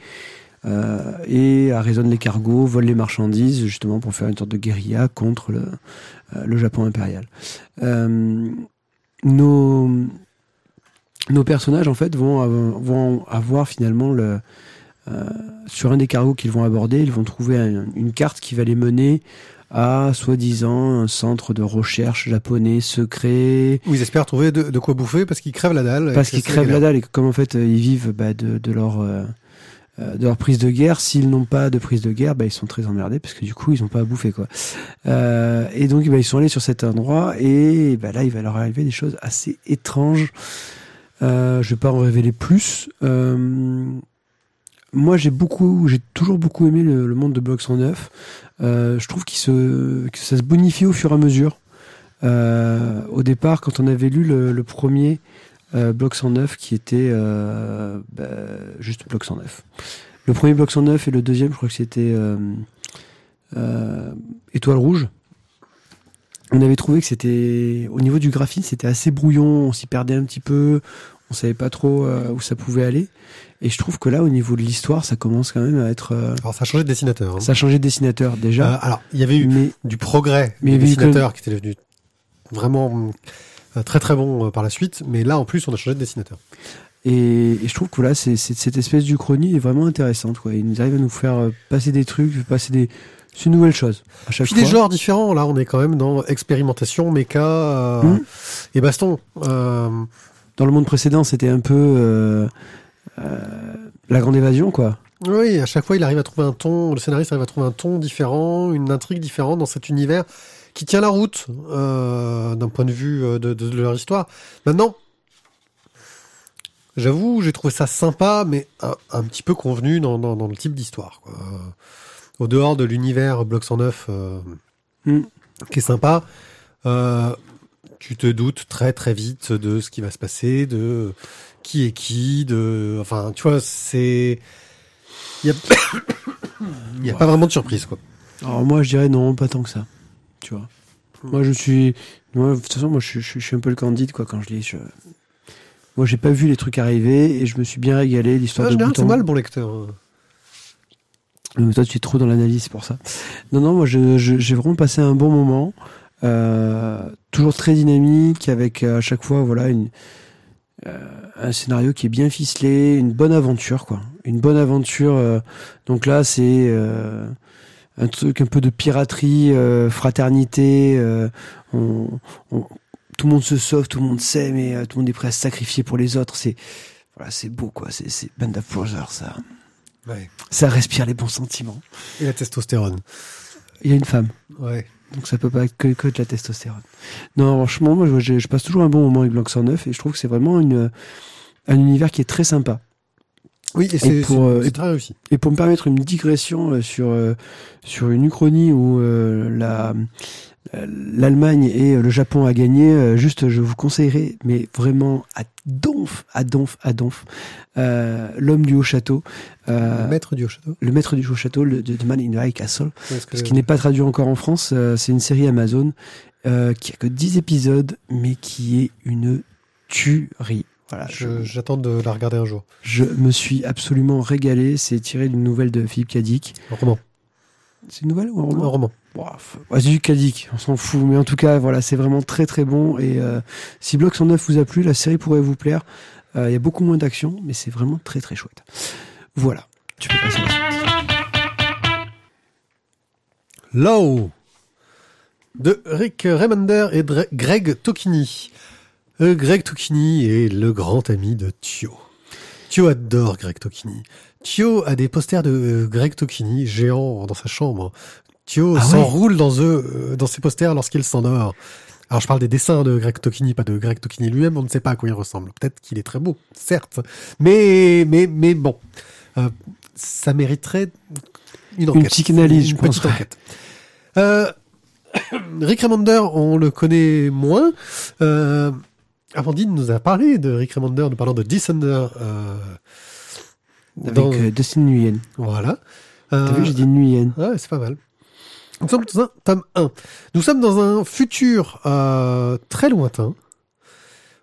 et arraisonnent les cargos, volent les marchandises justement pour faire une sorte de guérilla contre le Japon impérial. Nos personnages en fait vont avoir, finalement le sur un des cargos qu'ils vont aborder, ils vont trouver un- une carte qui va les mener à soi-disant un centre de recherche japonais secret. Où ils espèrent trouver de, de quoi bouffer parce qu'ils crèvent la dalle. parce qu'ils crèvent la dalle et que comme en fait ils vivent bah, de, de leur euh, euh, de leur prise de guerre. S'ils n'ont pas de prise de guerre bah, ils sont très emmerdés parce que du coup ils n'ont pas à bouffer quoi. Euh, et donc bah, ils sont allés sur cet endroit et bah, là il va leur arriver des choses assez étranges. Euh, je vais pas en révéler plus. Euh, moi j'ai beaucoup j'ai toujours beaucoup aimé le, le monde de Block 109 euh, je trouve qu'il se que ça se bonifie au fur et à mesure. Euh, au départ quand on avait lu le, le premier euh, bloc 109 qui était euh, bah, juste bloc 109 le premier bloc 109 et le deuxième je crois que c'était euh, étoile rouge. On avait trouvé que c'était au niveau du graphisme c'était assez brouillon. On s'y perdait un petit peu on savait pas trop euh, où ça pouvait aller et je trouve que là au niveau de l'histoire ça commence quand même à être euh, Alors ça a changé de dessinateur. hein. ça a changé de dessinateur Euh, déjà alors, il y avait eu mais du progrès Mais du il y avait eu dessinateur qui était devenu vraiment euh, très très bon euh, par la suite, mais là en plus on a changé de dessinateur. Et, et je trouve que là, c'est, c'est- cette espèce d'Uchronie est vraiment intéressante. Quoi. Il nous arrive à nous faire euh, passer des trucs, passer des. C'est une nouvelle chose à chaque Puis fois. des genres différents, là on est quand même dans expérimentation, méca euh, Mhm. et baston. Dans le monde précédent, c'était un peu euh, euh, la grande évasion, quoi. oui, à chaque fois il arrive à trouver un ton, le scénariste arrive à trouver un ton différent, une intrigue différente dans cet univers qui tient la route euh, d'un point de vue de, de- de leur histoire. Maintenant, j'avoue, j'ai trouvé ça sympa, mais un, un petit peu convenu dans, dans, dans le type d'histoire. Au dehors de l'univers Block 109, euh, Mm. qui est sympa, euh, tu te doutes très très vite de ce qui va se passer, de qui est qui, de, enfin, tu vois, c'est, il y a, <coughs> il y a pas vraiment de surprise, quoi. Alors moi, je dirais non, pas tant que ça. Tu vois. Moi, je suis. Moi, de toute façon, moi, je, suis- je, suis- je suis un peu le candide, quoi, quand je lis. Je... Moi, j'ai pas vu les trucs arriver et je me suis bien régalé. L'histoire En de général, bout c'est le bon lecteur. hein. Mais toi, tu es trop dans l'analyse pour ça. Non, non, moi, je- j'ai vraiment passé un bon moment. Euh, toujours très dynamique, avec euh, à chaque fois, voilà, une, euh, un scénario qui est bien ficelé, une bonne aventure, quoi. Une bonne aventure. donc là, c'est un truc un peu de piraterie, euh, fraternité. euh, on, on- tout le monde se sauve, tout le monde sait, mais euh, tout le monde est prêt à se sacrifier pour les autres. C'est voilà, c'est beau, quoi. C'est c'est Band of Brothers, ça. Ouais. Ça respire les bons sentiments. Et la testostérone. Il y a une femme, Ouais. Donc ça peut pas être que, que de la testostérone. Non, franchement, moi, je, je passe toujours un bon moment avec Blanc 109 et je trouve que c'est vraiment une, un univers qui est très sympa. Oui, et c'est pour, euh, et- très réussi. Et pour me permettre une digression euh, sur euh, sur une uchronie où euh, la l'Allemagne et euh, le Japon a gagné, euh, juste je vous conseillerais, mais vraiment à donf, à donf, à donf, euh, l'homme du haut château, euh, Le maître du haut château. le maître du haut château, le, de, de Man in High Castle, que- ce qui n'est pas traduit encore en France, euh, c'est une série Amazon euh, qui a que 10 épisodes, mais qui est une tuerie. Voilà, J'attends de la regarder un jour. je me suis absolument régalé. C'est tiré d'une nouvelle de Philippe Cadic. Un roman. C'est une nouvelle ou un Un roman du Cadic, on s'en fout. Mais en tout cas, voilà, c'est vraiment très très bon. Et euh, si Block 109 vous a plu, la série pourrait vous plaire. Euh, Il y a beaucoup moins d'action, mais c'est vraiment très très chouette. Voilà, tu peux passer. Low de Rick Remender et Greg Tokini. Euh, Greg Tokini est le grand ami de Thio. Thio adore Greg Tokini. Thio a des posters de Greg Tokini géants dans sa chambre. Ah ouais s'enroule dans eux, euh, dans ses posters lorsqu'il s'endort. Alors je parle des dessins de Greg Tokini, pas de Greg Tokini lui-même. On ne sait pas à quoi il ressemble. Peut-être qu'il est très beau, certes, mais mais mais bon, Euh, ça mériterait une enquête, psychanalyse, je une petite enquête. Euh, <coughs> Rick Remender, on le connaît moins. Euh, Amandine nous a parlé de Rick Remender, nous parlant de Descender. Avec Dans- Dustin Nguyen. Voilà. T'as vu, j'ai dit Nguyen. Ouais, c'est pas mal. Nous sommes dans un tome 1. Nous sommes dans un futur euh, très lointain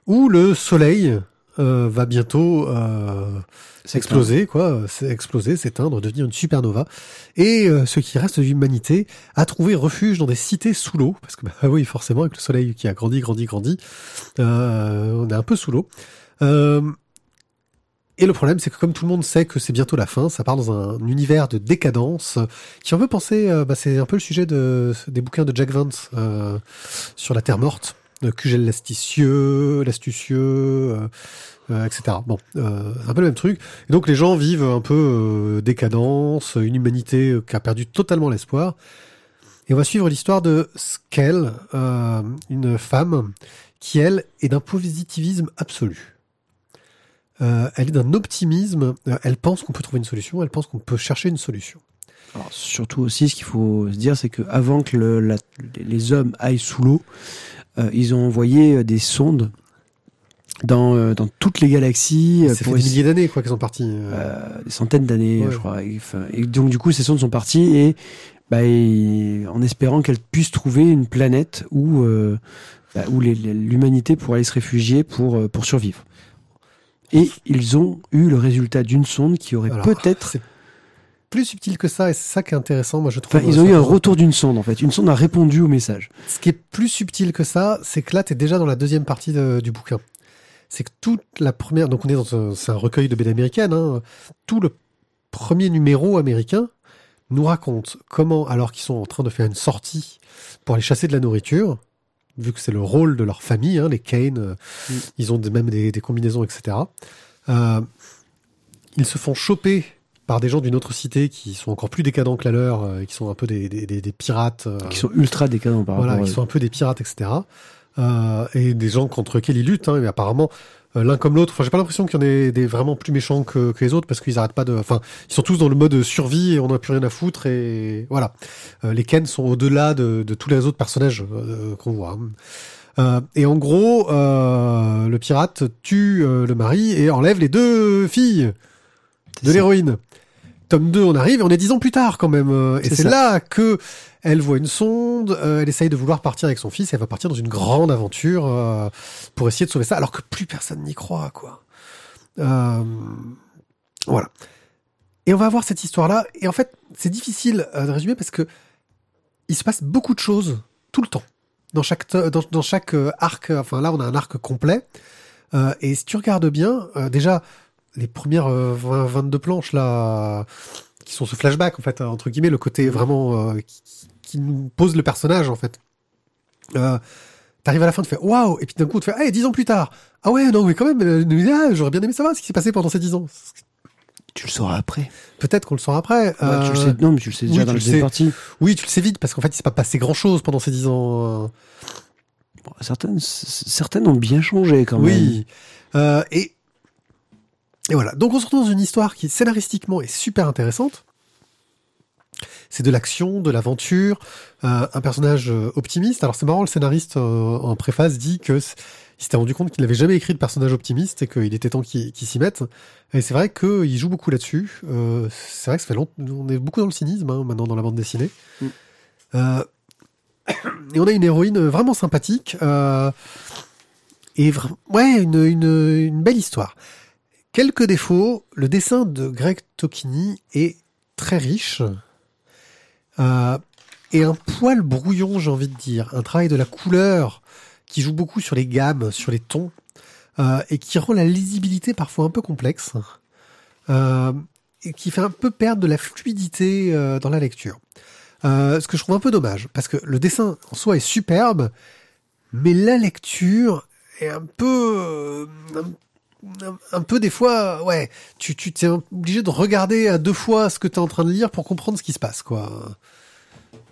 où le soleil euh, va bientôt euh, exploser, quoi, exploser, s'éteindre, devenir une supernova. Et euh, ce qui reste de l'humanité a trouvé refuge dans des cités sous l'eau, parce que bah oui, forcément, avec le soleil qui a grandi, grandi, grandi, euh, on est un peu sous l'eau. Euh, et le problème, c'est que comme tout le monde sait que c'est bientôt la fin, ça part dans un univers de décadence euh, qui un peu penser, euh, bah, c'est un peu le sujet de, des bouquins de Jack Vance euh, sur la Terre morte, de Cugel l'asticieux, l'astucieux, euh, euh, etc. Bon, euh, un peu le même truc. Et donc les gens vivent un peu euh, décadence, une humanité euh, qui a perdu totalement l'espoir. Et on va suivre l'histoire de Skell, euh, une femme qui, elle, est d'un positivisme absolu. Euh, elle est d'un optimisme. euh, Elle pense qu'on peut trouver une solution. Elle pense qu'on peut chercher une solution. Alors, surtout aussi, ce qu'il faut se dire, c'est qu'avant que le- la- les hommes aillent sous l'eau, euh, ils ont envoyé des sondes dans, euh, dans toutes les galaxies Ça fait pour des essayer- milliers d'années quoi qu'ils sont partis. des centaines d'années, Ouais. je crois. Et, donc, du coup, ces sondes sont parties et, bah, et en espérant qu'elles puissent trouver une planète où, bah, où l'humanité pourrait aller se réfugier pour, pour survivre. Et ils ont eu le résultat d'une sonde qui aurait peut-être. plus subtil que ça et c'est ça qui est intéressant, moi je trouve. Enfin, ils ont eu un retour d'une sonde en fait. Une sonde a répondu au message. Ce qui est plus subtil que ça, c'est que là, tu es déjà dans la deuxième partie de- du bouquin. C'est que toute la première, donc on est dans un, c'est un recueil de BD américaine, hein, tout le premier numéro américain nous raconte comment, alors qu'ils sont en train de faire une sortie pour aller chasser de la nourriture, vu que c'est le rôle de leur famille, hein, les Kane, euh, Mm. ils ont des- même des, des combinaisons, etc. Euh, ils se font choper par des gens d'une autre cité qui sont encore plus décadents que la leur, euh, qui sont un peu des, des- des- des pirates. euh, Qui sont ultra décadents par voilà, rapport qui sont un peu des pirates, etc. Et des gens contre lesquels ils luttent. Hein, mais apparemment, l'un comme l'autre. Enfin, j'ai pas l'impression qu'il y en ait des vraiment plus méchants que, que les autres parce qu'ils arrêtent pas de. Enfin, ils sont tous dans le mode survie et on n'a plus rien à foutre. Et voilà. Euh, les Ken sont au-delà de, de tous les autres personnages euh, qu'on voit. hein. Euh, et en gros, euh, le pirate tue euh, le mari et enlève les deux filles de l'héroïne. Tome 2, on arrive et on est dix ans plus tard quand même. euh, Et C'est là que elle voit une sonde, euh, elle essaye de vouloir partir avec son fils, et elle va partir dans une grande aventure euh, pour essayer de sauver ça, alors que plus personne n'y croit, quoi. Euh, voilà. Et on va avoir cette histoire-là, et en fait, c'est difficile euh, de résumer parce que il se passe beaucoup de choses tout le temps dans chaque dans, dans chaque euh, arc. Enfin là, on a un arc complet, Euh, et si tu regardes bien, euh, déjà les premières euh, 20 22 planches là qui sont ce flashback en fait entre guillemets le côté vraiment euh, qui, qui nous pose le personnage en fait euh, t'arrives à la fin tu fais waouh et puis d'un coup tu fais ah 10 ans plus tard ah ouais non mais quand même euh, ah, j'aurais bien aimé savoir ce qui s'est passé pendant ces 10 ans Tu le sauras après. peut-être qu'on le saura après Ouais, tu le Euh, sais, non, mais tu le sais déjà dans le la deuxième sais. partie. oui tu le sais vite parce qu'en fait il s'est pas passé grand chose pendant ces 10 ans euh. Bon, certaines, certaines ont bien changé quand même. Oui. Euh, et, et voilà. Donc on se retrouve dans une histoire qui scénaristiquement est super intéressante. C'est de l'action, de l'aventure, euh, un personnage euh, optimiste. Alors c'est marrant, le scénariste euh, en préface dit que il s'était rendu compte qu'il n'avait jamais écrit de personnage optimiste et qu'il était temps qu'il s'y mette. Et c'est vrai qu'il joue beaucoup là-dessus. Euh, c'est vrai que ça fait longtemps, on est beaucoup dans le cynisme hein, maintenant dans la bande dessinée. Mm. Euh, et on a une héroïne vraiment sympathique. Euh, et vra- ouais, une, une, une belle histoire. Quelques défauts. Le dessin de Greg Tokini est très riche. Euh, et un poil brouillon, j'ai envie de dire. Un travail de la couleur qui joue beaucoup sur les gammes, sur les tons. euh, et qui rend la lisibilité parfois un peu complexe. Euh, et qui fait un peu perdre de la fluidité dans la lecture. Ce que je trouve un peu dommage, parce que le dessin en soi est superbe, mais la lecture est un peu, un- peu des fois, ouais, tu tu t'es obligé de regarder à deux fois ce que tu es en train de lire pour comprendre ce qui se passe, quoi.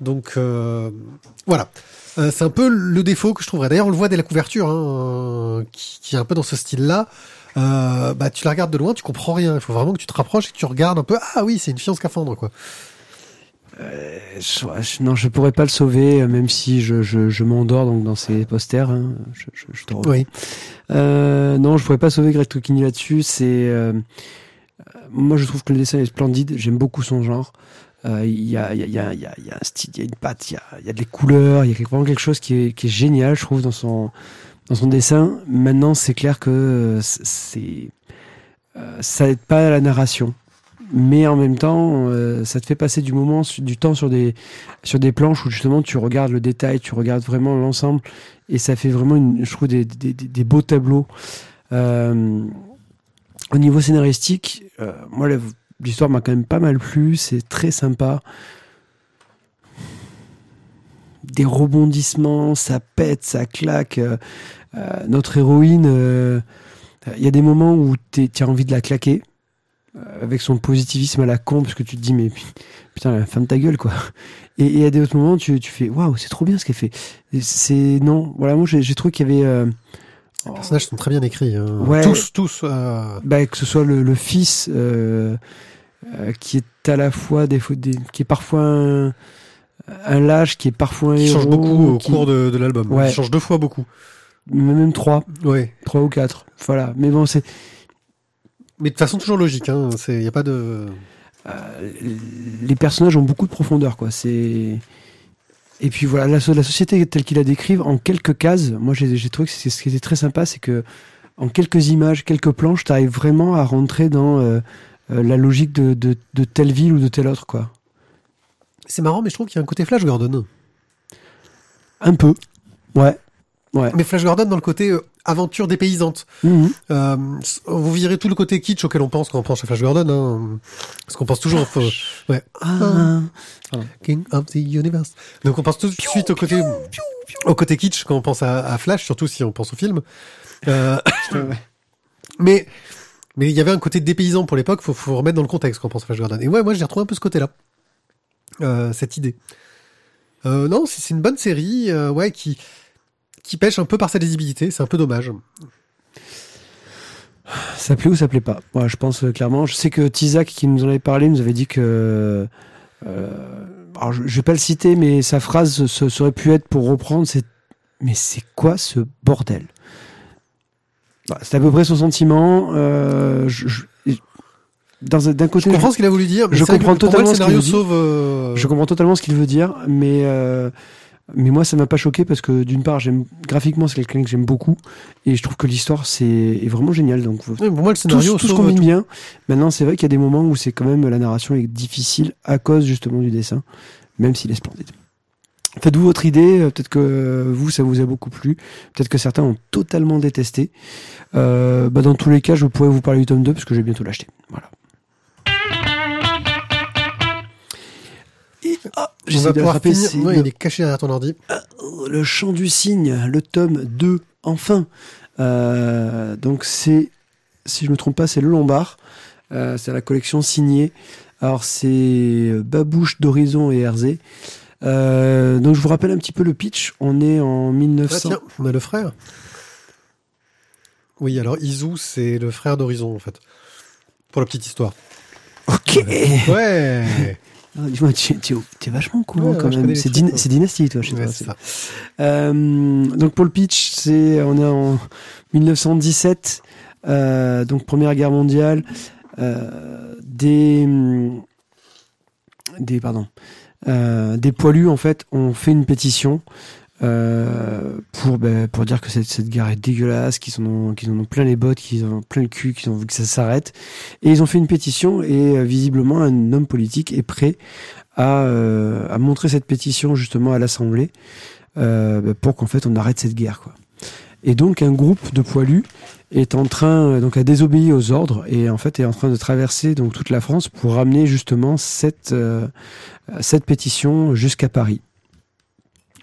Donc euh, voilà, Euh, c'est un peu le défaut que je trouverais. D'ailleurs, on le voit dès la couverture, hein, qui, qui est un peu dans ce style-là. Euh, bah, tu la regardes de loin, tu comprends rien. Il faut vraiment que tu te rapproches et que tu regardes un peu. Ah oui, c'est une fille en scaphandre, quoi. Euh, non, je pourrais pas le sauver, euh, même si je, je, je m'endors donc dans ces posters. hein. Je, je, je te. Oui. Euh, non, je pourrais pas sauver Greg Tokini là-dessus. C'est, euh, moi, je trouve que le dessin est splendide. J'aime beaucoup son genre. Euh, Il y, a, il y, a, il y, a, il y a un style, il y a une patte, il y a, il y a des couleurs, il y a vraiment quelque chose qui est, qui est génial, je trouve, dans son, dans son dessin. Maintenant, c'est clair que euh, c'est, euh, ça aide pas à la narration. Mais en même temps, euh, ça te fait passer du moment, du temps sur des, sur des planches où justement tu regardes le détail, tu regardes vraiment l'ensemble, et ça fait vraiment, je trouve, des, des, beaux tableaux. Euh, au niveau scénaristique, euh, moi, l'histoire m'a quand même pas mal plu. C'est très sympa. Des rebondissements, ça pète, ça claque. Notre héroïne, il y a des moments où tu as envie de la claquer. Euh, Avec son positivisme à la con, parce que tu te dis, mais putain, ferme ta gueule, quoi. <laughs> Et et des autres moments, tu, tu fais, waouh, c'est trop bien ce qu'elle fait. C'est, non, voilà, moi j'ai j'ai trouvé qu'il y avait. euh, Les personnages sont très bien écrits. hein. Ouais. Tous, tous. euh, bah, que ce soit le, le fils euh, euh, qui est à la fois des, des- qui est parfois un, un lâche, qui est parfois un qui change héros, beaucoup au qui- cours de, de l'album. Ouais. Il change deux fois beaucoup. même trois, Ouais. trois ou quatre. Voilà. Mais bon, c'est Mais de façon toujours logique. Hein. Il n'y a pas de. euh, les personnages ont beaucoup de profondeur, quoi. C'est et puis voilà, la, so- la société telle qu'il la décrive en quelques cases. Moi, j'ai trouvé que c'est ce qui était très sympa, c'est que en quelques images, quelques planches, tu arrives vraiment à rentrer dans euh, euh, la logique de, de, de telle ville ou de telle autre, quoi. C'est marrant, mais je trouve qu'il y a un côté Flash Gordon. Un peu. Ouais. Ouais. Mais Flash Gordon dans le côté aventure dépaysante. Mhm. Euh, vous virez tout le côté kitsch auquel on pense quand on pense à Flash Gordon. Hein. Parce qu'on pense toujours au ouais, Ah. King of the Universe. Donc on pense tout de suite au côté, au côté kitsch quand on pense à, à Flash, surtout si on pense au film. Euh, <laughs> mais mais il y avait un côté dépaysant pour l'époque. Faut, faut remettre dans le contexte quand on pense à Flash Gordon. Et ouais, moi j'ai retrouvé un peu ce côté-là, euh, cette idée. Euh, non, c'est c'est une bonne série, euh, ouais, qui qui pêche un peu par sa lisibilité. C'est un peu dommage. Ça plaît ou ça plaît pas? Moi, je pense euh, clairement. Je sais que Tizak, qui nous en avait parlé, nous avait dit que. euh, alors, je, je vais pas le citer, mais sa phrase ce, ça aurait pu être pour reprendre c'est Mais c'est quoi ce bordel? Bah, C'est à peu près son sentiment. Euh, je- je- D'un Je côté, comprends ce qu'il a voulu dire. mais je comprends totalement le ce qu'il veut dire. sauve. euh, Je comprends totalement ce qu'il veut dire, mais euh, mais moi ça m'a pas choqué parce que d'une part j'aime graphiquement c'est quelqu'un que j'aime beaucoup et je trouve que l'histoire c'est est vraiment génial donc Pour moi, le tout, scénario tout bien. Maintenant c'est vrai qu'il y a des moments où c'est quand même la narration est difficile à cause justement du dessin, même s'il est splendide. Faites-vous votre idée, euh, peut-être que euh, vous ça vous a beaucoup plu, peut-être que certains ont totalement détesté. Euh, bah, dans tous les cas je pourrais vous parler du tome 2 parce que je vais bientôt l'acheter. Voilà. Ah, j'essaie de pouvoir l'attraper, le- il est caché derrière ton ordi. le chant du cygne, le tome 2, enfin. Euh, donc c'est, si je me trompe pas, c'est le Lombard. Euh, c'est la collection signée. Alors c'est Babouche d'Horizon et RZ. Euh, donc je vous rappelle un petit peu le pitch. On est en Ah, 1900. tiens, on a le frère. Oui, alors Izu, c'est le frère d'Horizon, en fait. Pour la petite histoire. ok. Ouais Ah, dis-moi, tu, tu- tu es vachement courant Ouais, quand même. C'est, trucs, dyna- moi. c'est dynastie, toi, chez Ouais, toi. ça. Euh, donc pour le pitch, c'est on est en 1917, euh, donc Première Guerre mondiale, euh, des des pardon, des poilus en fait ont fait une pétition euh, pour ben, pour dire que cette, cette guerre est dégueulasse, qu'ils en ont qu'ils en ont plein les bottes, qu'ils en ont plein le cul, qu'ils ont envie que ça s'arrête, et ils ont fait une pétition et euh, visiblement un homme politique est prêt à, euh, à montrer cette pétition justement à l'Assemblée euh, bah, pour qu'en fait on arrête cette guerre quoi. Et donc un groupe de poilus est en train donc à désobéir aux ordres et en fait est en train de traverser donc toute la France pour ramener justement cette cette pétition jusqu'à Paris.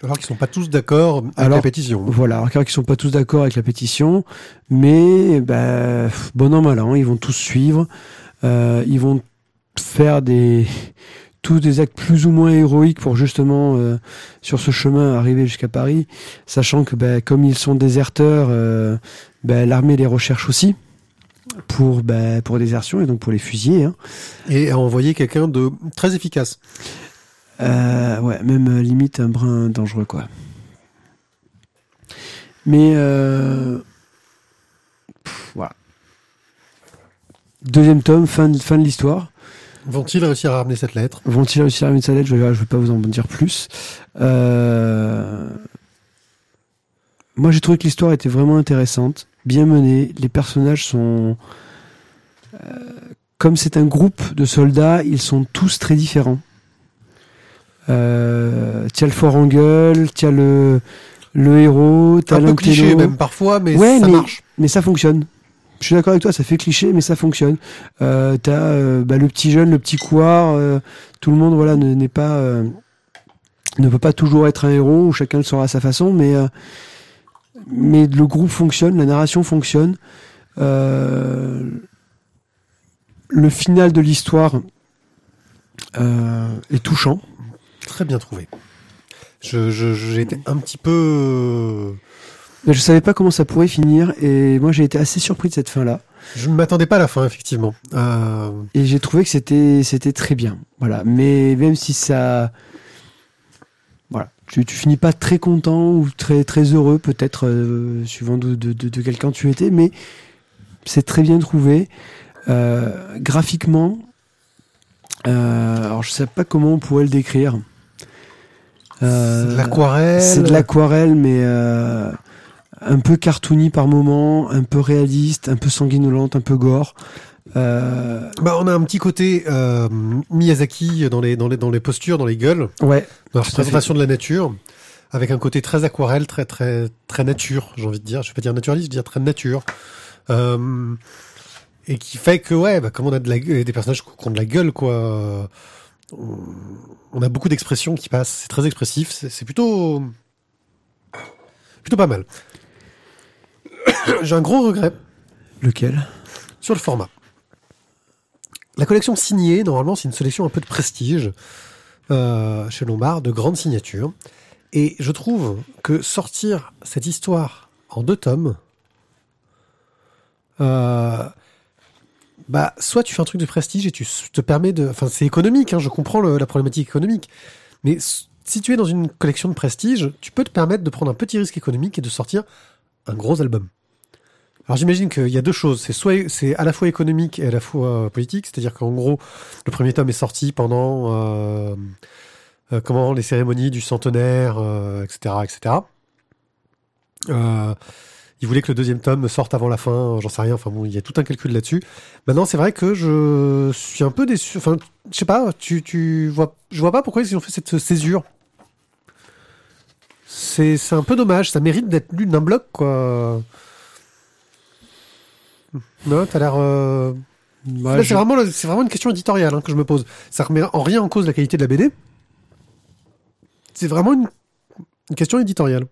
Alors qu'ils sont pas tous d'accord avec Alors, la pétition. Voilà, alors qu'ils sont pas tous d'accord avec la pétition, mais bah, bon an mal an, ils vont tous suivre, euh, ils vont faire des tous des actes plus ou moins héroïques pour justement euh, sur ce chemin arriver jusqu'à Paris, sachant que bah, comme ils sont déserteurs, euh, bah, l'armée les recherche aussi pour bah, pour désertion et donc pour les fusiller. Hein. Et à envoyer quelqu'un de très efficace. Euh, ouais, même euh, limite un brin dangereux, quoi. Mais euh, pff, voilà. Deuxième tome, fin de, fin de l'histoire. Vont-ils réussir à ramener cette lettre? Vont-ils réussir à ramener cette lettre? Je ne vais pas vous en dire plus. Euh... Moi, j'ai trouvé que l'histoire était vraiment intéressante, bien menée. Les personnages sont... Euh, comme c'est un groupe de soldats, ils sont tous très différents. Euh, t'as le fort en gueule, t'as le, le héros, t'as Un peu cliché même parfois, mais Ouais, ça mais- marche. mais ça fonctionne. Je suis d'accord avec toi, ça fait cliché, mais ça fonctionne. Euh, t'as euh, bah, le petit jeune, le petit couard, euh, tout le monde voilà ne- n'est pas euh, ne peut pas toujours être un héros, ou chacun le sera à sa façon, mais euh, mais le groupe fonctionne, la narration fonctionne. Euh, le final de l'histoire euh, est touchant. Très bien trouvé. Je, je, un petit peu. Mais je savais pas comment ça pourrait finir, et moi j'ai été assez surpris de cette fin là. Je ne m'attendais pas à la fin, effectivement. Euh, Et j'ai trouvé que c'était c'était très bien. Voilà. Mais même si ça, voilà, tu, tu finis pas très content ou très très heureux peut-être euh, suivant de, de, de, de quel camp tu étais, mais c'est très bien trouvé. Euh, graphiquement, euh, alors je sais pas comment on pourrait le décrire. Euh, c'est de l'aquarelle. c'est de l'aquarelle, mais euh, un peu cartoony par moment, un peu réaliste, un peu sanguinolente, un peu gore. Euh, Bah, on a un petit côté euh, Miyazaki dans les, dans, les, dans les postures, dans les gueules, ouais, dans la représentation de la nature, avec un côté très aquarelle, très très très nature, j'ai envie de dire. Je vais pas dire naturaliste, je vais dire très nature. Euh, et qui fait que ouais, bah, comme on a de la, des personnages qui ont de la gueule, quoi. On, on a beaucoup d'expressions qui passent. C'est très expressif. C'est c'est plutôt plutôt pas mal. j'ai un gros regret lequel? Sur le format. La collection signée, normalement, c'est une sélection un peu de prestige euh, chez Lombard, de grandes signatures. Et je trouve que sortir cette histoire en deux tomes, euh, bah, soit tu fais un truc de prestige et tu te permets de. Enfin, c'est économique, hein, je comprends la problématique économique. Mais si tu es dans une collection de prestige, tu peux te permettre de prendre un petit risque économique et de sortir un gros album. Alors j'imagine qu'il y a deux choses. C'est soit c'est à la fois économique et à la fois euh, politique, c'est-à-dire qu'en gros, le premier tome est sorti pendant euh, euh, comment les cérémonies du centenaire, etc., etc. Il voulait que le deuxième tome sorte avant la fin, j'en sais rien. Enfin bon, il y a tout un calcul là-dessus. Maintenant, c'est vrai que je suis un peu déçu. Enfin, je sais pas. Tu, tu vois, je vois pas pourquoi ils ont fait cette césure. C'est, un peu dommage. Ça mérite d'être lu d'un bloc, quoi. Non, t'as l'air. euh, Ouais, je- c'est vraiment, une question éditoriale hein, que je me pose. Ça remet en rien en cause la qualité de la BD. C'est vraiment une, une question éditoriale.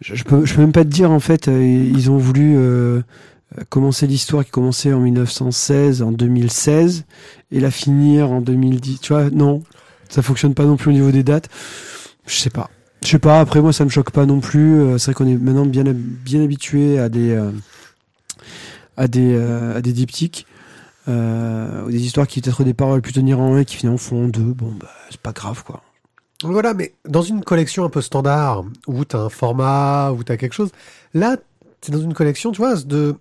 Je, je peux, je peux même pas te dire en fait, euh, ils ont voulu euh, commencer l'histoire qui commençait en 1916, en 2016, et la finir en 2010. Tu vois, non, ça fonctionne pas non plus au niveau des dates. Je sais pas. Je sais pas. Après moi, ça me choque pas non plus. Euh, C'est vrai qu'on est maintenant bien, bien habitué à des, euh, à des, euh, à des diptyques. Euh, des histoires qui peut-être départ auraient pu tenir en un qui finalement font en deux. Bon, bah, c'est pas grave quoi. Voilà, mais dans une collection un peu standard, où t'as un format, où t'as quelque chose, là, c'est dans une collection, tu vois, de,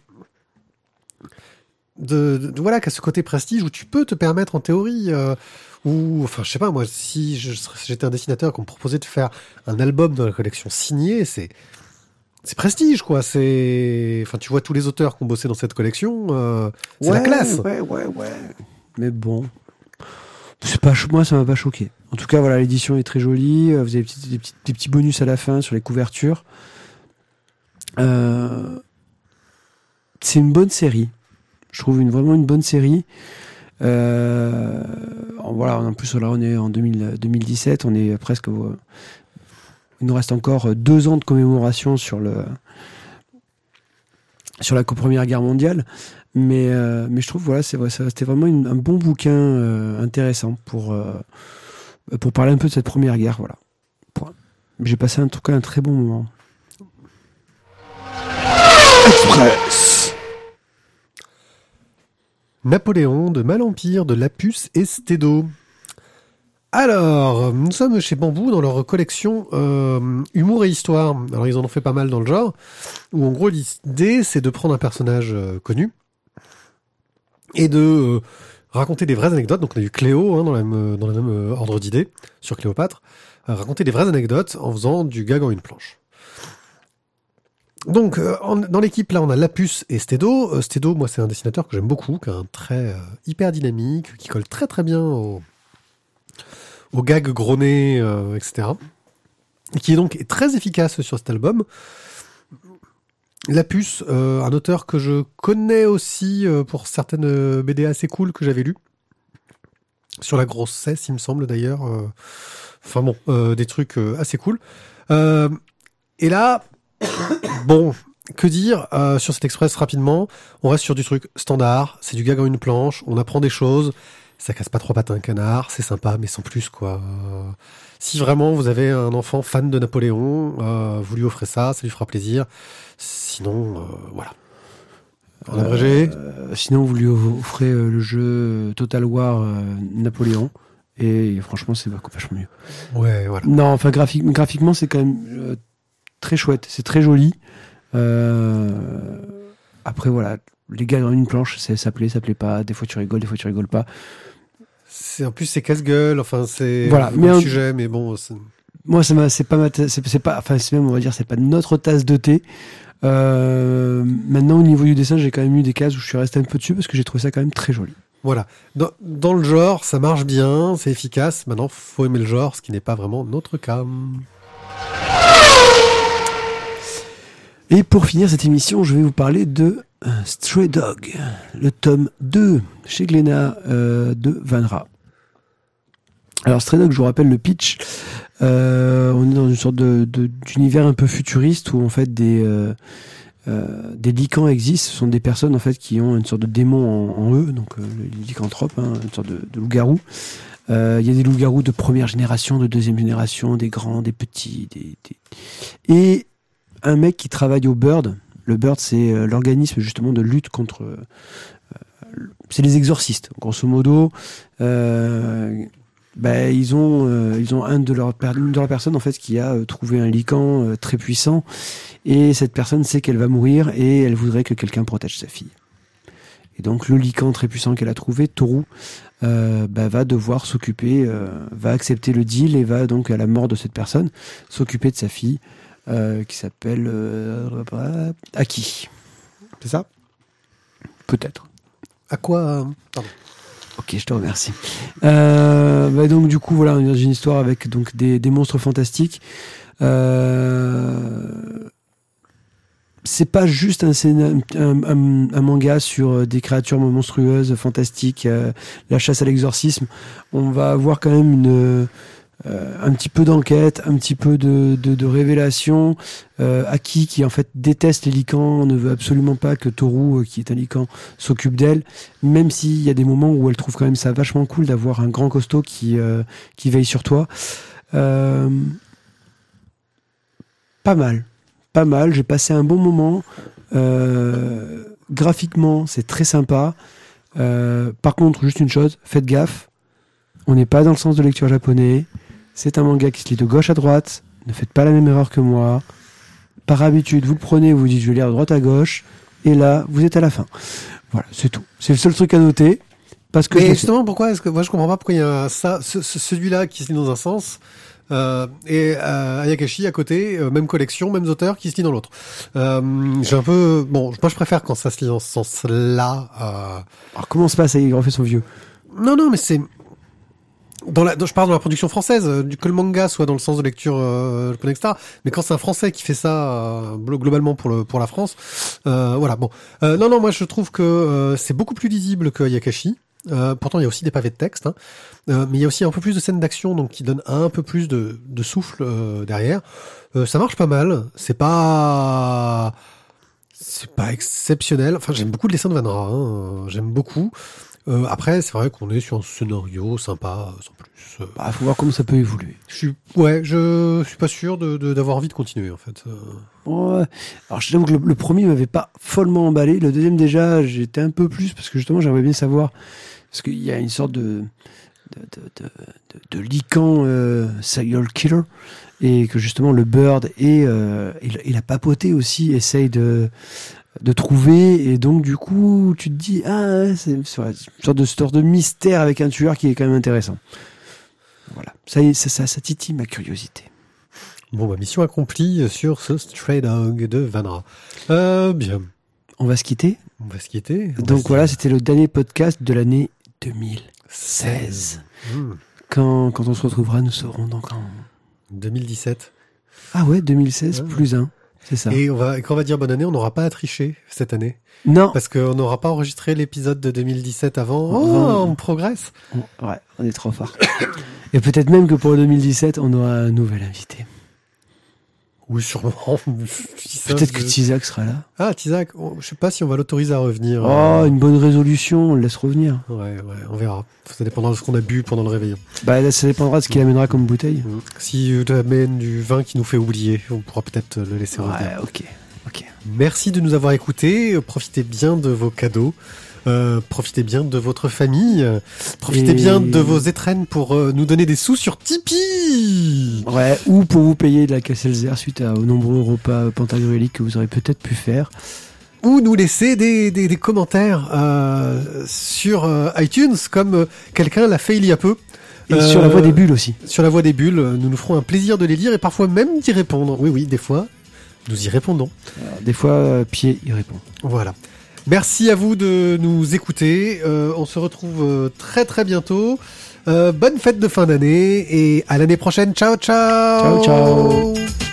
de, de- voilà, qu'à ce côté prestige où tu peux te permettre en théorie, euh, ou, enfin, je sais pas, moi, si j'étais un dessinateur qu'on me proposait de faire un album de la collection signée, c'est, c'est prestige, quoi. C'est, enfin, tu vois tous les auteurs qui ont bossé dans cette collection, euh, c'est la classe. Ouais, ouais, ouais. Mais bon, c'est pas moi ça m'a pas choqué. En tout cas, voilà, l'édition est très jolie. euh, Vous avez des petits, bonus à la fin sur les couvertures. Euh, c'est une bonne série. Je trouve vraiment une bonne série. Euh, voilà, en plus on est en 2000 2017, on est presque. il nous reste encore deux ans de commémoration sur la Première Guerre mondiale. Mais, je trouve voilà, c'était vraiment un bon bouquin intéressant pour, pour parler un peu de cette première guerre. Voilà. J'ai passé en tout cas un très bon moment. Express. Napoléon de Malempire de Lapus et Stédo. Alors, nous sommes chez Bambou dans leur collection euh, Humour et Histoire. Alors, ils en ont fait pas mal dans le genre, où en gros, l'idée, c'est de prendre un personnage euh, connu, et de euh, raconter des vraies anecdotes. Donc on a eu Cléo hein, dans, le même euh, ordre d'idées sur Cléopâtre, raconter des vraies anecdotes en faisant du gag en une planche. Donc euh, dans l'équipe là on a Lapus et Stedo. Euh, moi c'est un dessinateur que j'aime beaucoup, qui a un trait euh, hyper dynamique, qui colle très très bien au, au gag gros etc. Et qui est donc très efficace sur cet album. Lapus, euh, un auteur que je connais aussi euh, pour certaines euh, BD assez cool que j'avais lues. Sur la grossesse, il me semble d'ailleurs. Enfin bon, des trucs assez cool. Et là, <coughs> bon, que dire sur cet express rapidement On reste sur du truc standard, c'est du gag en une planche, on apprend des choses, ça casse pas trois pattes à un canard, c'est sympa, mais sans plus quoi. Euh, si vraiment vous avez un enfant fan de Napoléon, euh, vous lui offrez ça, ça lui fera plaisir. Sinon, euh, voilà. En abrégé, sinon, vous lui offrez le jeu Total War Napoléon. Et franchement, c'est vachement mieux. ouais, voilà. Non, enfin, graphique, graphiquement, c'est quand même très chouette. C'est très joli. Après, voilà. Les gars dans une planche, c'est- ça plaît, ça plaît pas. Des fois, tu rigoles, des fois, tu rigoles pas. C'est en plus c'est casse-gueule, enfin c'est Voilà, un un- sujet, mais bon, Moi, ça c'est pas c'est, c'est pas, enfin, c'est même, on va dire, c'est pas notre tasse de thé. Euh, maintenant, au niveau du dessin, j'ai quand même eu des cases où je suis resté un peu dessus parce que j'ai trouvé ça quand même très joli. voilà. Dans, dans le genre, ça marche bien, c'est efficace. Maintenant, faut aimer le genre, ce qui n'est pas vraiment notre cas. Et pour finir cette émission, je vais vous parler de euh, Stray Dog, le tome 2 chez Glénat euh, de Van Ra. Alors Stray Dog, je vous rappelle le pitch. Euh, on est dans une sorte de, de- d'univers un peu futuriste où en fait des euh, euh, des licans existent. Ce sont des personnes en fait qui ont une sorte de démon en, eux, donc euh, les lycanthropes, hein, une sorte de, de loup-garou. Il y a des loups-garous de première génération, de deuxième génération, des grands, des petits, des, des- et un mec qui travaille au Bird. Le Bird, c'est euh, l'organisme justement de lutte contre. euh, euh, c'est les exorcistes, grosso modo. Ben, ils ont, un de leurs une de leurs personnes en fait qui a trouvé un lican très puissant et cette personne sait qu'elle va mourir et elle voudrait que quelqu'un protège sa fille. Et donc le lican très puissant qu'elle a trouvé, Toru, ben, va devoir s'occuper, va accepter le deal et va donc à la mort de cette personne s'occuper de sa fille euh, qui s'appelle euh, Aki. C'est ça? Peut-être. À quoi euh, Pardon. Ok, je te remercie. Euh, bah donc du coup voilà, on est dans une histoire avec donc des, des monstres fantastiques. Euh, c'est pas juste un, scéna- un, un- un manga sur euh, des créatures monstrueuses, fantastiques, euh, la chasse à l'exorcisme. On va avoir quand même une euh, un petit peu d'enquête, un petit peu de, de, révélation. Euh, Aki qui en fait déteste les licans, ne veut absolument pas que Toru, euh, qui est un lican, s'occupe d'elle même s'il y a des moments où elle trouve quand même ça vachement cool d'avoir un grand costaud qui, euh, qui veille sur toi. Euh, pas mal, pas mal. J'ai passé un bon moment. Euh, graphiquement, c'est très sympa. Euh, par contre, juste une chose, faites gaffe. On n'est pas dans le sens de lecture japonais. C'est un manga qui se lit de gauche à droite. Ne faites pas la même erreur que moi. Par habitude, vous le prenez, vous dites je vais lire de droite à gauche. Et là, vous êtes à la fin. Voilà, c'est tout. C'est le seul truc à noter. Parce que Mais me- justement, pourquoi est-ce que moi je comprends pas pourquoi il y a ça, ce- ce- celui-là qui se lit dans un sens euh, et euh, Ayakashi à côté, euh, même collection, mêmes auteurs qui se lit dans l'autre. Euh, J'ai un peu bon, moi je préfère quand ça se lit dans ce sens-là. Euh, Alors comment se passe Il refait son vieux? Non, non, mais c'est dans la, dans- je parle de la production française, euh, que le manga soit dans le sens de lecture euh, etc. Mais quand c'est un Français qui fait ça euh, glo- globalement pour le pour la France, euh, voilà. Bon, Euh, non, non, moi je trouve que euh, c'est beaucoup plus lisible que Yakashi. Pourtant, il y a aussi des pavés de texte, hein. Mais il y a aussi un peu plus de scènes d'action, donc qui donne un peu plus de, de souffle derrière. Ça marche pas mal. C'est pas c'est pas exceptionnel. Enfin, j'aime beaucoup le dessin de Van Ra. hein. J'aime beaucoup. Euh, après, c'est vrai qu'on est sur un scénario sympa, sans plus. Euh, Bah, faut voir comment ça peut évoluer. je suis, ouais, je suis pas sûr de de- d'avoir envie de continuer en fait. Euh, Ouais. Alors je t'avoue que le, le premier m'avait pas follement emballé. Le deuxième déjà, j'étais un peu plus parce que justement j'aimerais bien savoir parce qu'il y a une sorte de de, de, de, de, euh, serial killer et que justement le Bird et, euh, et, la papauté aussi essaye de de trouver et donc du coup tu te dis ah c'est une sorte de sorte de mystère avec un tueur qui est quand même intéressant. Voilà, ça ça, ça, ça titille ma curiosité. Bon, bah, mission accomplie sur ce Stray Dog de Vanra. Euh, bien. On va se quitter. On va se quitter. On Donc voilà, c'était le dernier podcast de l'année 2016. Hmm. Quand, quand on se retrouvera, nous serons donc en 2017. ah ouais 2016 Ouais. plus un, ça. Et on va, quand on va dire bonne année, on n'aura pas à tricher cette année. Non, Parce qu'on n'aura pas enregistré l'épisode de 2017 avant. Oh, Ouais. on progresse. ouais, on est trop fort. <coughs> et peut-être même que pour 2017, on aura un nouvel invité. Oui, sûrement. <laughs> Peut-être que Tizak sera là. Ah, Tizak, je sais pas si on va l'autoriser à revenir. Oh, Euh, une bonne résolution, on le laisse revenir. Ouais, ouais, on verra. Ça dépendra de ce qu'on a bu pendant le réveillon. Bah là, ça dépendra de ce qu'il amènera comme bouteille. Si tu amènes du vin qui nous fait oublier, on pourra peut-être le laisser revenir. Ouais, ok. Ok. Merci de nous avoir écoutés. Profitez bien de vos cadeaux. Euh, profitez bien de votre famille. Profitez Et- bien de vos étrennes pour euh, nous donner des sous sur Tipeee. Ouais, ou pour vous payer de la Casselzer suite à, aux nombreux repas pantagruéliques que vous aurez peut-être pu faire. Ou nous laisser des, des, des commentaires euh, sur euh, iTunes, comme euh, quelqu'un l'a fait il y a peu. Et sur la voie des bulles aussi. Sur la voie des bulles, nous nous ferons un plaisir de les lire et parfois même d'y répondre. Oui, oui, des fois, nous y répondons. Alors, des fois, Pied y répond. Voilà. Merci à vous de nous écouter. Euh, on se retrouve euh, très très bientôt. Euh, bonne fête de fin d'année et à l'année prochaine. Ciao ciao. Ciao, ciao.